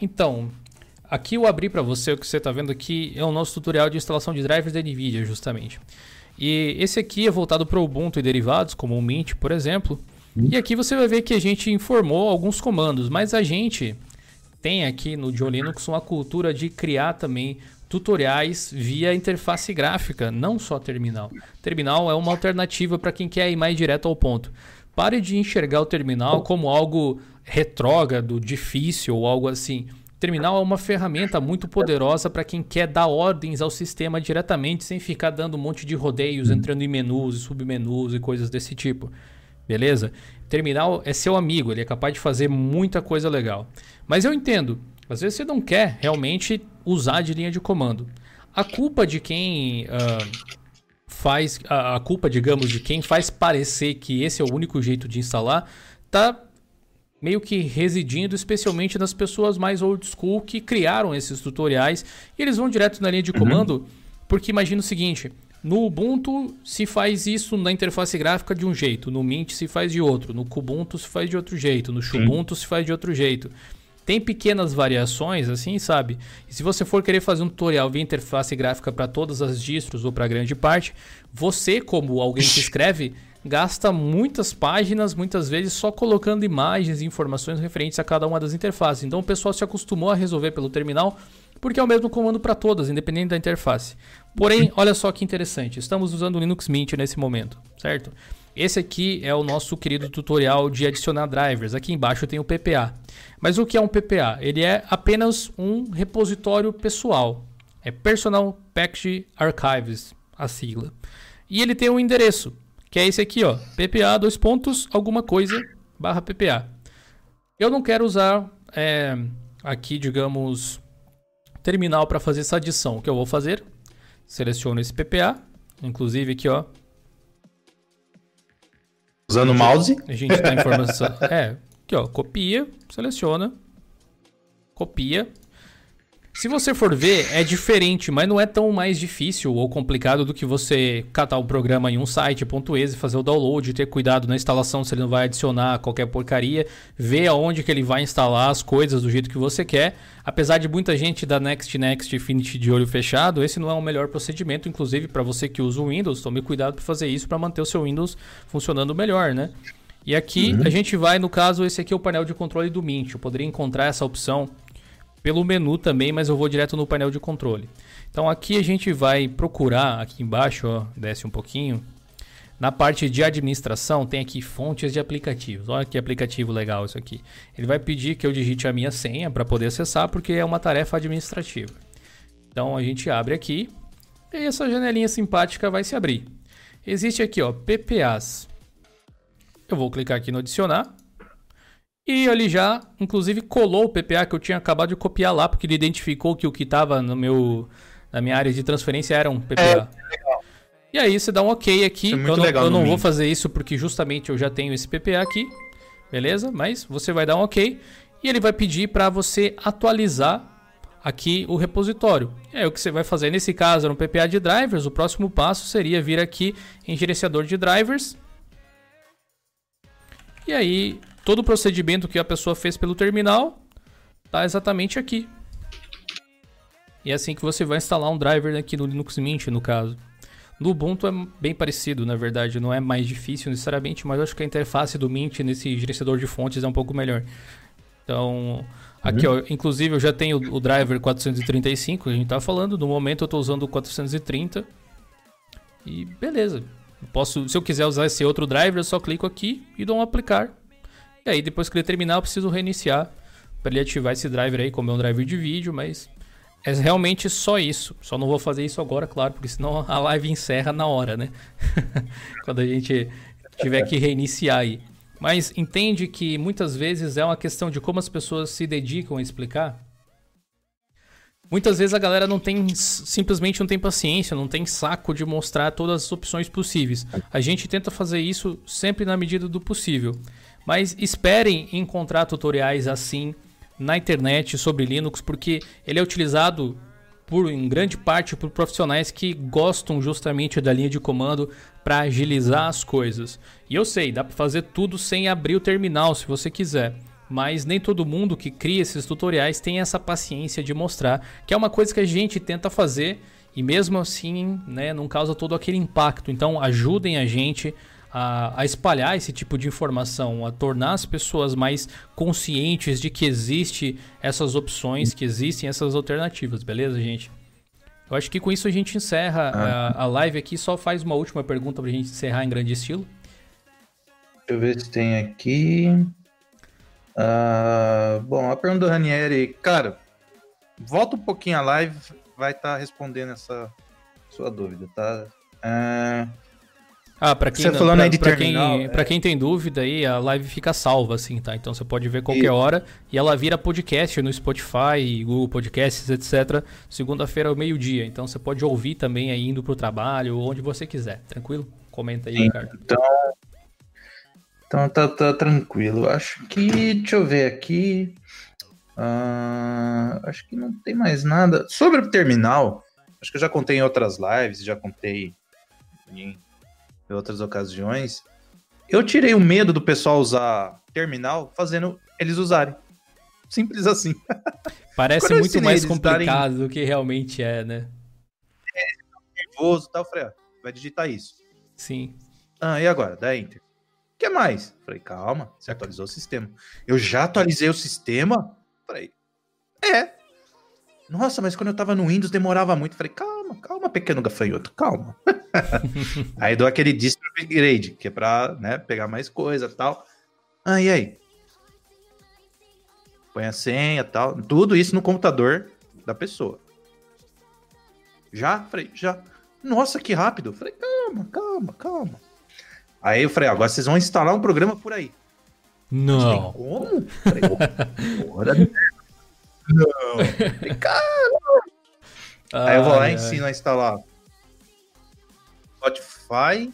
Então, aqui eu abri para você, o que você está vendo aqui é o nosso tutorial de instalação de drivers da NVIDIA, justamente. E esse aqui é voltado para o Ubuntu e derivados, como o Mint, por exemplo. E aqui você vai ver que a gente informou alguns comandos, mas a gente tem aqui no John Linux uma cultura de criar também tutoriais via interface gráfica, não só terminal. Terminal é uma alternativa para quem quer ir mais direto ao ponto. Pare de enxergar o terminal como algo retrógrado, difícil ou algo assim. Terminal é uma ferramenta muito poderosa para quem quer dar ordens ao sistema diretamente sem ficar dando um monte de rodeios, entrando em menus e submenus e coisas desse tipo. beleza? Terminal é seu amigo, ele é capaz de fazer muita coisa legal. Mas eu entendo, às vezes você não quer realmente usar de linha de comando. A culpa de quem uh, faz. A, a, culpa, digamos, de quem faz parecer que esse é o único jeito de instalar, tá meio que residindo especialmente nas pessoas mais old school que criaram esses tutoriais e eles vão direto na linha de uhum. comando, uhum. porque imagina o seguinte. No Ubuntu se faz isso na interface gráfica de um jeito, no Mint se faz de outro, no Kubuntu se faz de outro jeito, no Xubuntu se faz de outro jeito. Tem pequenas variações, assim, sabe? E se você for querer fazer um tutorial via interface gráfica para todas as distros ou para grande parte, você, como alguém que escreve, gasta muitas páginas, muitas vezes só colocando imagens e informações referentes a cada uma das interfaces. Então o pessoal se acostumou a resolver pelo terminal porque é o mesmo comando para todas, independente da interface. Porém, olha só que interessante, estamos usando o Linux Mint nesse momento, certo? Esse aqui é o nosso querido tutorial de adicionar drivers. Aqui embaixo tem o PPA. Mas o que é um PPA? Ele é apenas um repositório pessoal. É Personal Package Archives, a sigla. E ele tem um endereço, que é esse aqui, ó, PPA dois pontos alguma coisa barra PPA. Eu não quero usar é, aqui, digamos, terminal para fazer essa adição. O que eu vou fazer? Seleciono esse PPA, inclusive aqui, ó, Usando o mouse. A gente tá informação. é, aqui ó, copia, seleciona, copia. Se você for ver, é diferente, mas não é tão mais difícil ou complicado do que você catar o programa em um site, .exe, fazer o download, ter cuidado na instalação se ele não vai adicionar qualquer porcaria, ver aonde que ele vai instalar as coisas do jeito que você quer. Apesar de muita gente da Next Next Infinity de olho fechado, esse não é o melhor procedimento, inclusive para você que usa o Windows, tome cuidado para fazer isso para manter o seu Windows funcionando melhor, né? E aqui uhum. a gente vai, no caso, esse aqui é o painel de controle do Mint. Eu poderia encontrar essa opção pelo menu também, mas eu vou direto no painel de controle. Então aqui a gente vai procurar, aqui embaixo, ó, desce um pouquinho. Na parte de administração tem aqui fontes de aplicativos. Olha que aplicativo legal isso aqui. Ele vai pedir que eu digite a minha senha para poder acessar, porque é uma tarefa administrativa. Então a gente abre aqui e essa janelinha simpática vai se abrir. Existe aqui, ó, PPAs. Eu vou clicar aqui no adicionar. E ele já, inclusive, colou o PPA que eu tinha acabado de copiar lá, porque ele identificou que o que estava no meu, na minha área de transferência era um PPA. É, e aí você dá um ok aqui. É eu não, eu não vou fazer isso porque justamente eu já tenho esse PPA aqui. Beleza? Mas você vai dar um ok. E ele vai pedir para você atualizar aqui o repositório. É o que você vai fazer. Nesse caso, era um PPA de drivers. O próximo passo seria vir aqui em gerenciador de drivers. E aí todo o procedimento que a pessoa fez pelo terminal está exatamente aqui. E é assim que você vai instalar um driver aqui no Linux Mint, no caso. No Ubuntu é bem parecido, na verdade, não é mais difícil necessariamente, mas eu acho que a interface do Mint nesse gerenciador de fontes é um pouco melhor. Então, aqui uhum. ó, inclusive eu já tenho o driver 435 que a gente tá falando, no momento eu estou usando o 430. E beleza. Eu posso, se eu quiser usar esse outro driver, eu só clico aqui e dou um aplicar. E aí depois que ele terminar, eu preciso reiniciar para ele ativar esse driver aí, como é um driver de vídeo, mas é realmente só isso. Só não vou fazer isso agora, claro, porque senão a live encerra na hora, né? Quando a gente tiver que reiniciar aí. Mas entende que muitas vezes é uma questão de como as pessoas se dedicam a explicar. Muitas vezes a galera não tem simplesmente não tem paciência, não tem saco de mostrar todas as opções possíveis. A gente tenta fazer isso sempre na medida do possível. Mas esperem encontrar tutoriais assim na internet sobre Linux, porque ele é utilizado por em grande parte por profissionais que gostam justamente da linha de comando para agilizar as coisas. E eu sei, dá para fazer tudo sem abrir o terminal se você quiser. Mas nem todo mundo que cria esses tutoriais tem essa paciência de mostrar, que é uma coisa que a gente tenta fazer e mesmo assim, né, não causa todo aquele impacto. Então, ajudem a gente a, a, espalhar esse tipo de informação, a tornar as pessoas mais conscientes de que existe essas opções, que existem essas alternativas, beleza, gente? Eu acho que com isso a gente encerra ah. a, a, live aqui. Só faz uma última pergunta pra gente encerrar em grande estilo. Deixa eu ver se tem aqui. Uh, bom, a pergunta do Ranieri, cara, volta um pouquinho a live, vai estar tá respondendo essa sua dúvida, tá? Uh, Ah, para quem, você falando pra, aí de pra terminal, quem, é. quem tem dúvida aí, a live fica salva, assim, tá? Então você pode ver qualquer hora e ela vira podcast no Spotify, Google Podcasts, etc. Segunda-feira ao meio-dia. Então você pode ouvir também aí indo pro trabalho, onde você quiser. Tranquilo? Comenta aí, Sim. Ricardo. Então, então tá, tá tranquilo. Acho que. Deixa eu ver aqui. Ah, acho que não tem mais nada. Sobre o terminal, acho que eu já contei em outras lives, já contei em, em outras ocasiões. Eu tirei o medo do pessoal usar terminal fazendo eles usarem. Simples assim. Parece muito mais eles darem- complicado do que realmente é, né? Nervoso e tal. Eu Falei, ó, vai digitar isso. Sim. Ah, e agora? Dá enter. O que mais? Falei, calma, você atualizou o sistema. Eu já atualizei o sistema? Falei, é. Nossa, mas quando eu tava no Windows demorava muito. Falei, calma, calma, pequeno gafanhoto, calma. aí dou aquele distro upgrade, que é pra né, pegar mais coisa e tal. Ah, e aí? Põe a senha e tal. Tudo isso no computador da pessoa. Já? Falei, já. Nossa, que rápido. Falei, calma, calma, calma. Aí eu falei, agora vocês vão instalar um programa por aí. Não. como? Falei, "Porra, não. Aí eu vou lá e ensino a instalar Spotify,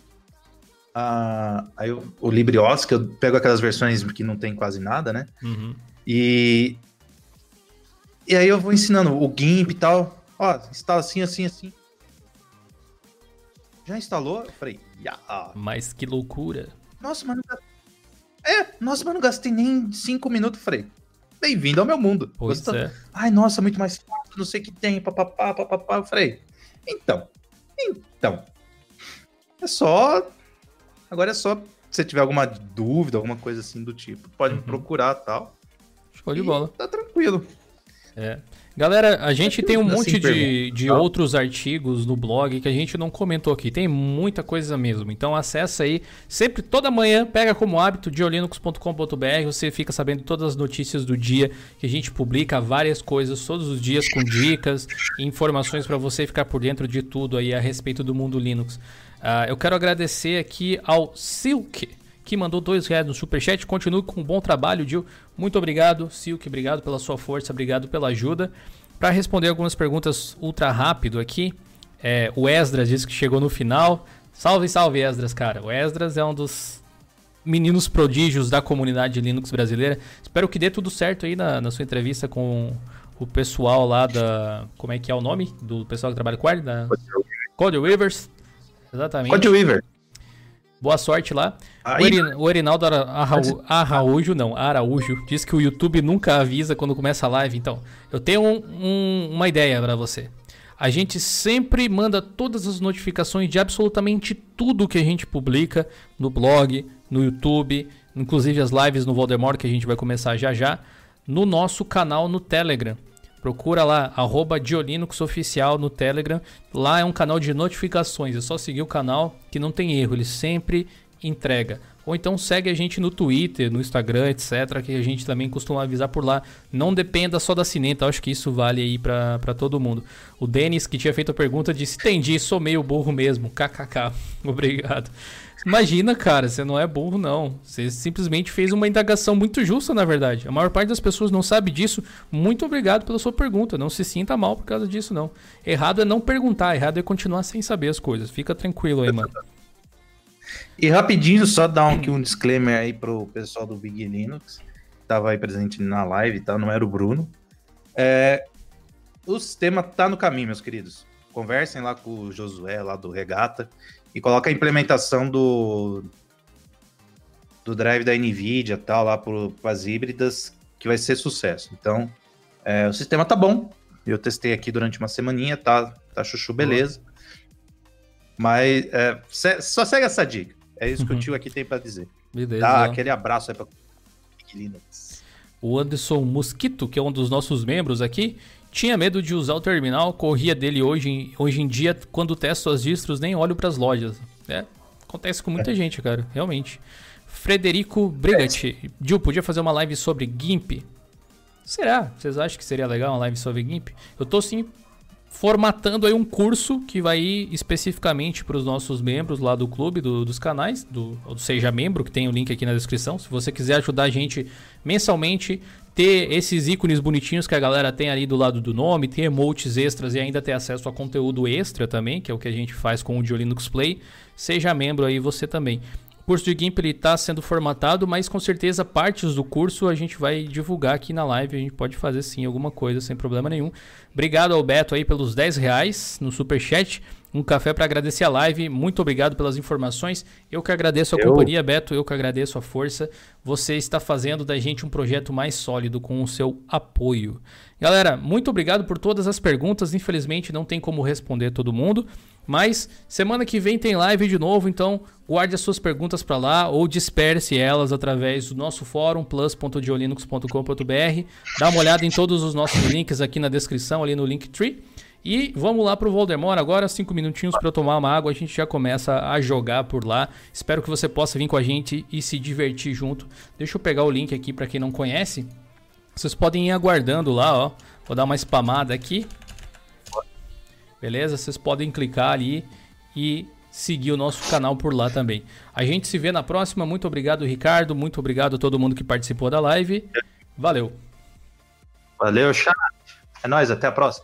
ah, aí o, o LibreOffice, que eu pego aquelas versões que não tem quase nada, né? Uhum. E, e aí eu vou ensinando o GIMP e tal. Ó, instala assim, assim, assim. Já instalou? Eu falei, ya. Mas que loucura. Nossa, mas não gastei. É, nossa, mas não gastei nem cinco minutos. Eu falei, bem-vindo ao meu mundo. Pois Gostou? é. Ai, nossa, muito mais fácil, não sei o que tem, papapá, papapá. Eu falei, então, então. É só. Agora é só. Se você tiver alguma dúvida, alguma coisa assim do tipo, pode me Uhum. procurar e tal. Show de bola. Tá tranquilo. É. Galera, a gente tem um monte assim, de, de Tá. outros artigos no blog que a gente não comentou aqui. Tem muita coisa mesmo. Então acessa aí. Sempre, toda manhã, pega como hábito diolinux.com.br. Você fica sabendo todas as notícias do dia que a gente publica várias coisas todos os dias com dicas e informações para você ficar por dentro de tudo aí a respeito do mundo Linux. Ah, eu quero agradecer aqui ao Silk, que mandou dois reais no superchat. Continue com um bom trabalho, Gil. Muito obrigado, Silk. Obrigado pela sua força, obrigado pela ajuda. Para responder algumas perguntas ultra rápido aqui, é, o Esdras disse que chegou no final. Salve, salve, Esdras, cara. O Esdras é um dos meninos prodígios da comunidade Linux brasileira. Espero que dê tudo certo aí na, na sua entrevista com o pessoal lá da. Como é que é o nome? Do pessoal que trabalha com ele? Da Code Weavers. Exatamente. Code Weaver. Boa sorte lá. O, Aí, o Erinaldo Ara- Arrau- Araújo, não, Araújo, diz que o YouTube nunca avisa quando começa a live. Então, eu tenho um- um- uma ideia pra você. A gente sempre manda todas as notificações de absolutamente tudo que a gente publica no blog, no YouTube, inclusive as lives no Voldemort que a gente vai começar já já, no nosso canal no Telegram. Procura lá, arroba Oficial no Telegram. Lá é um canal de notificações. É só seguir o canal que não tem erro. Ele sempre entrega. Ou então segue a gente no Twitter, no Instagram, etc. Que a gente também costuma avisar por lá. Não dependa só da Cineta. Acho que isso vale aí pra todo mundo. O Denis, que tinha feito a pergunta, disse: Entendi, sou meio burro mesmo. KKK. Obrigado. Imagina, cara, você não é burro, não. Você simplesmente fez uma indagação muito justa, na verdade. A maior parte das pessoas não sabe disso. Muito obrigado pela sua pergunta. Não se sinta mal por causa disso, não. Errado é não perguntar, errado é continuar sem saber as coisas. Fica tranquilo aí, mano. E rapidinho, só dar um, aqui um disclaimer aí pro pessoal do Big Linux, que tava aí presente na live e tal, não era o Bruno. É, o sistema tá no caminho, meus queridos. Conversem lá com o Josué, lá do Regata, e coloca a implementação do, do drive da NVIDIA tal, lá para as híbridas, que vai ser sucesso. Então, é, o sistema tá bom. Eu testei aqui durante uma semaninha, tá, tá chuchu, beleza. Mas é, só segue essa dica. É isso que Uhum. o tio aqui tem para dizer. Beleza. Dá aquele abraço aí pra Linux. O Anderson Mosquito, que é um dos nossos membros aqui, tinha medo de usar o terminal, corria dele hoje, em- hoje em dia, quando testo as distros, nem olho para as lojas. É, acontece com muita gente, cara, realmente. Frederico Brigatti. Gil, podia fazer uma live sobre GIMP? Será? Vocês acham que seria legal uma live sobre GIMP? Eu tô sim formatando aí um curso que vai ir especificamente para os nossos membros lá do clube, do, dos canais, do, do Seja Membro, que tem o link aqui na descrição. Se você quiser ajudar a gente mensalmente, ter esses ícones bonitinhos que a galera tem ali do lado do nome, ter emotes extras e ainda ter acesso a conteúdo extra também, que é o que a gente faz com o Linux Play, seja membro aí você também. O curso de GIMP está sendo formatado, mas com certeza partes do curso a gente vai divulgar aqui na live. A gente pode fazer sim alguma coisa sem problema nenhum. Obrigado ao Beto aí pelos 10 reais no super chat. Um café para agradecer a live. Muito obrigado pelas informações. Eu que agradeço a eu... companhia, Beto. Eu que agradeço a força. Você está fazendo da gente um projeto mais sólido com o seu apoio. Galera, muito obrigado por todas as perguntas. Infelizmente não tem como responder todo mundo. Mas semana que vem tem live de novo, então guarde as suas perguntas para lá ou disperse elas através do nosso fórum plus.diolinux.com.br. Dá uma olhada em todos os nossos links aqui na descrição, ali no Linktree. E vamos lá pro Voldemort agora, cinco minutinhos para tomar uma água, a gente já começa a jogar por lá. Espero que você possa vir com a gente e se divertir junto. Deixa eu pegar o link aqui para quem não conhece. Vocês podem ir aguardando lá, ó. Vou dar uma spamada aqui. Beleza? Vocês podem clicar ali e seguir o nosso canal por lá também. A gente se vê na próxima. Muito obrigado, Ricardo. Muito obrigado a todo mundo que participou da live. Valeu. Valeu, chat. É nóis, até a próxima.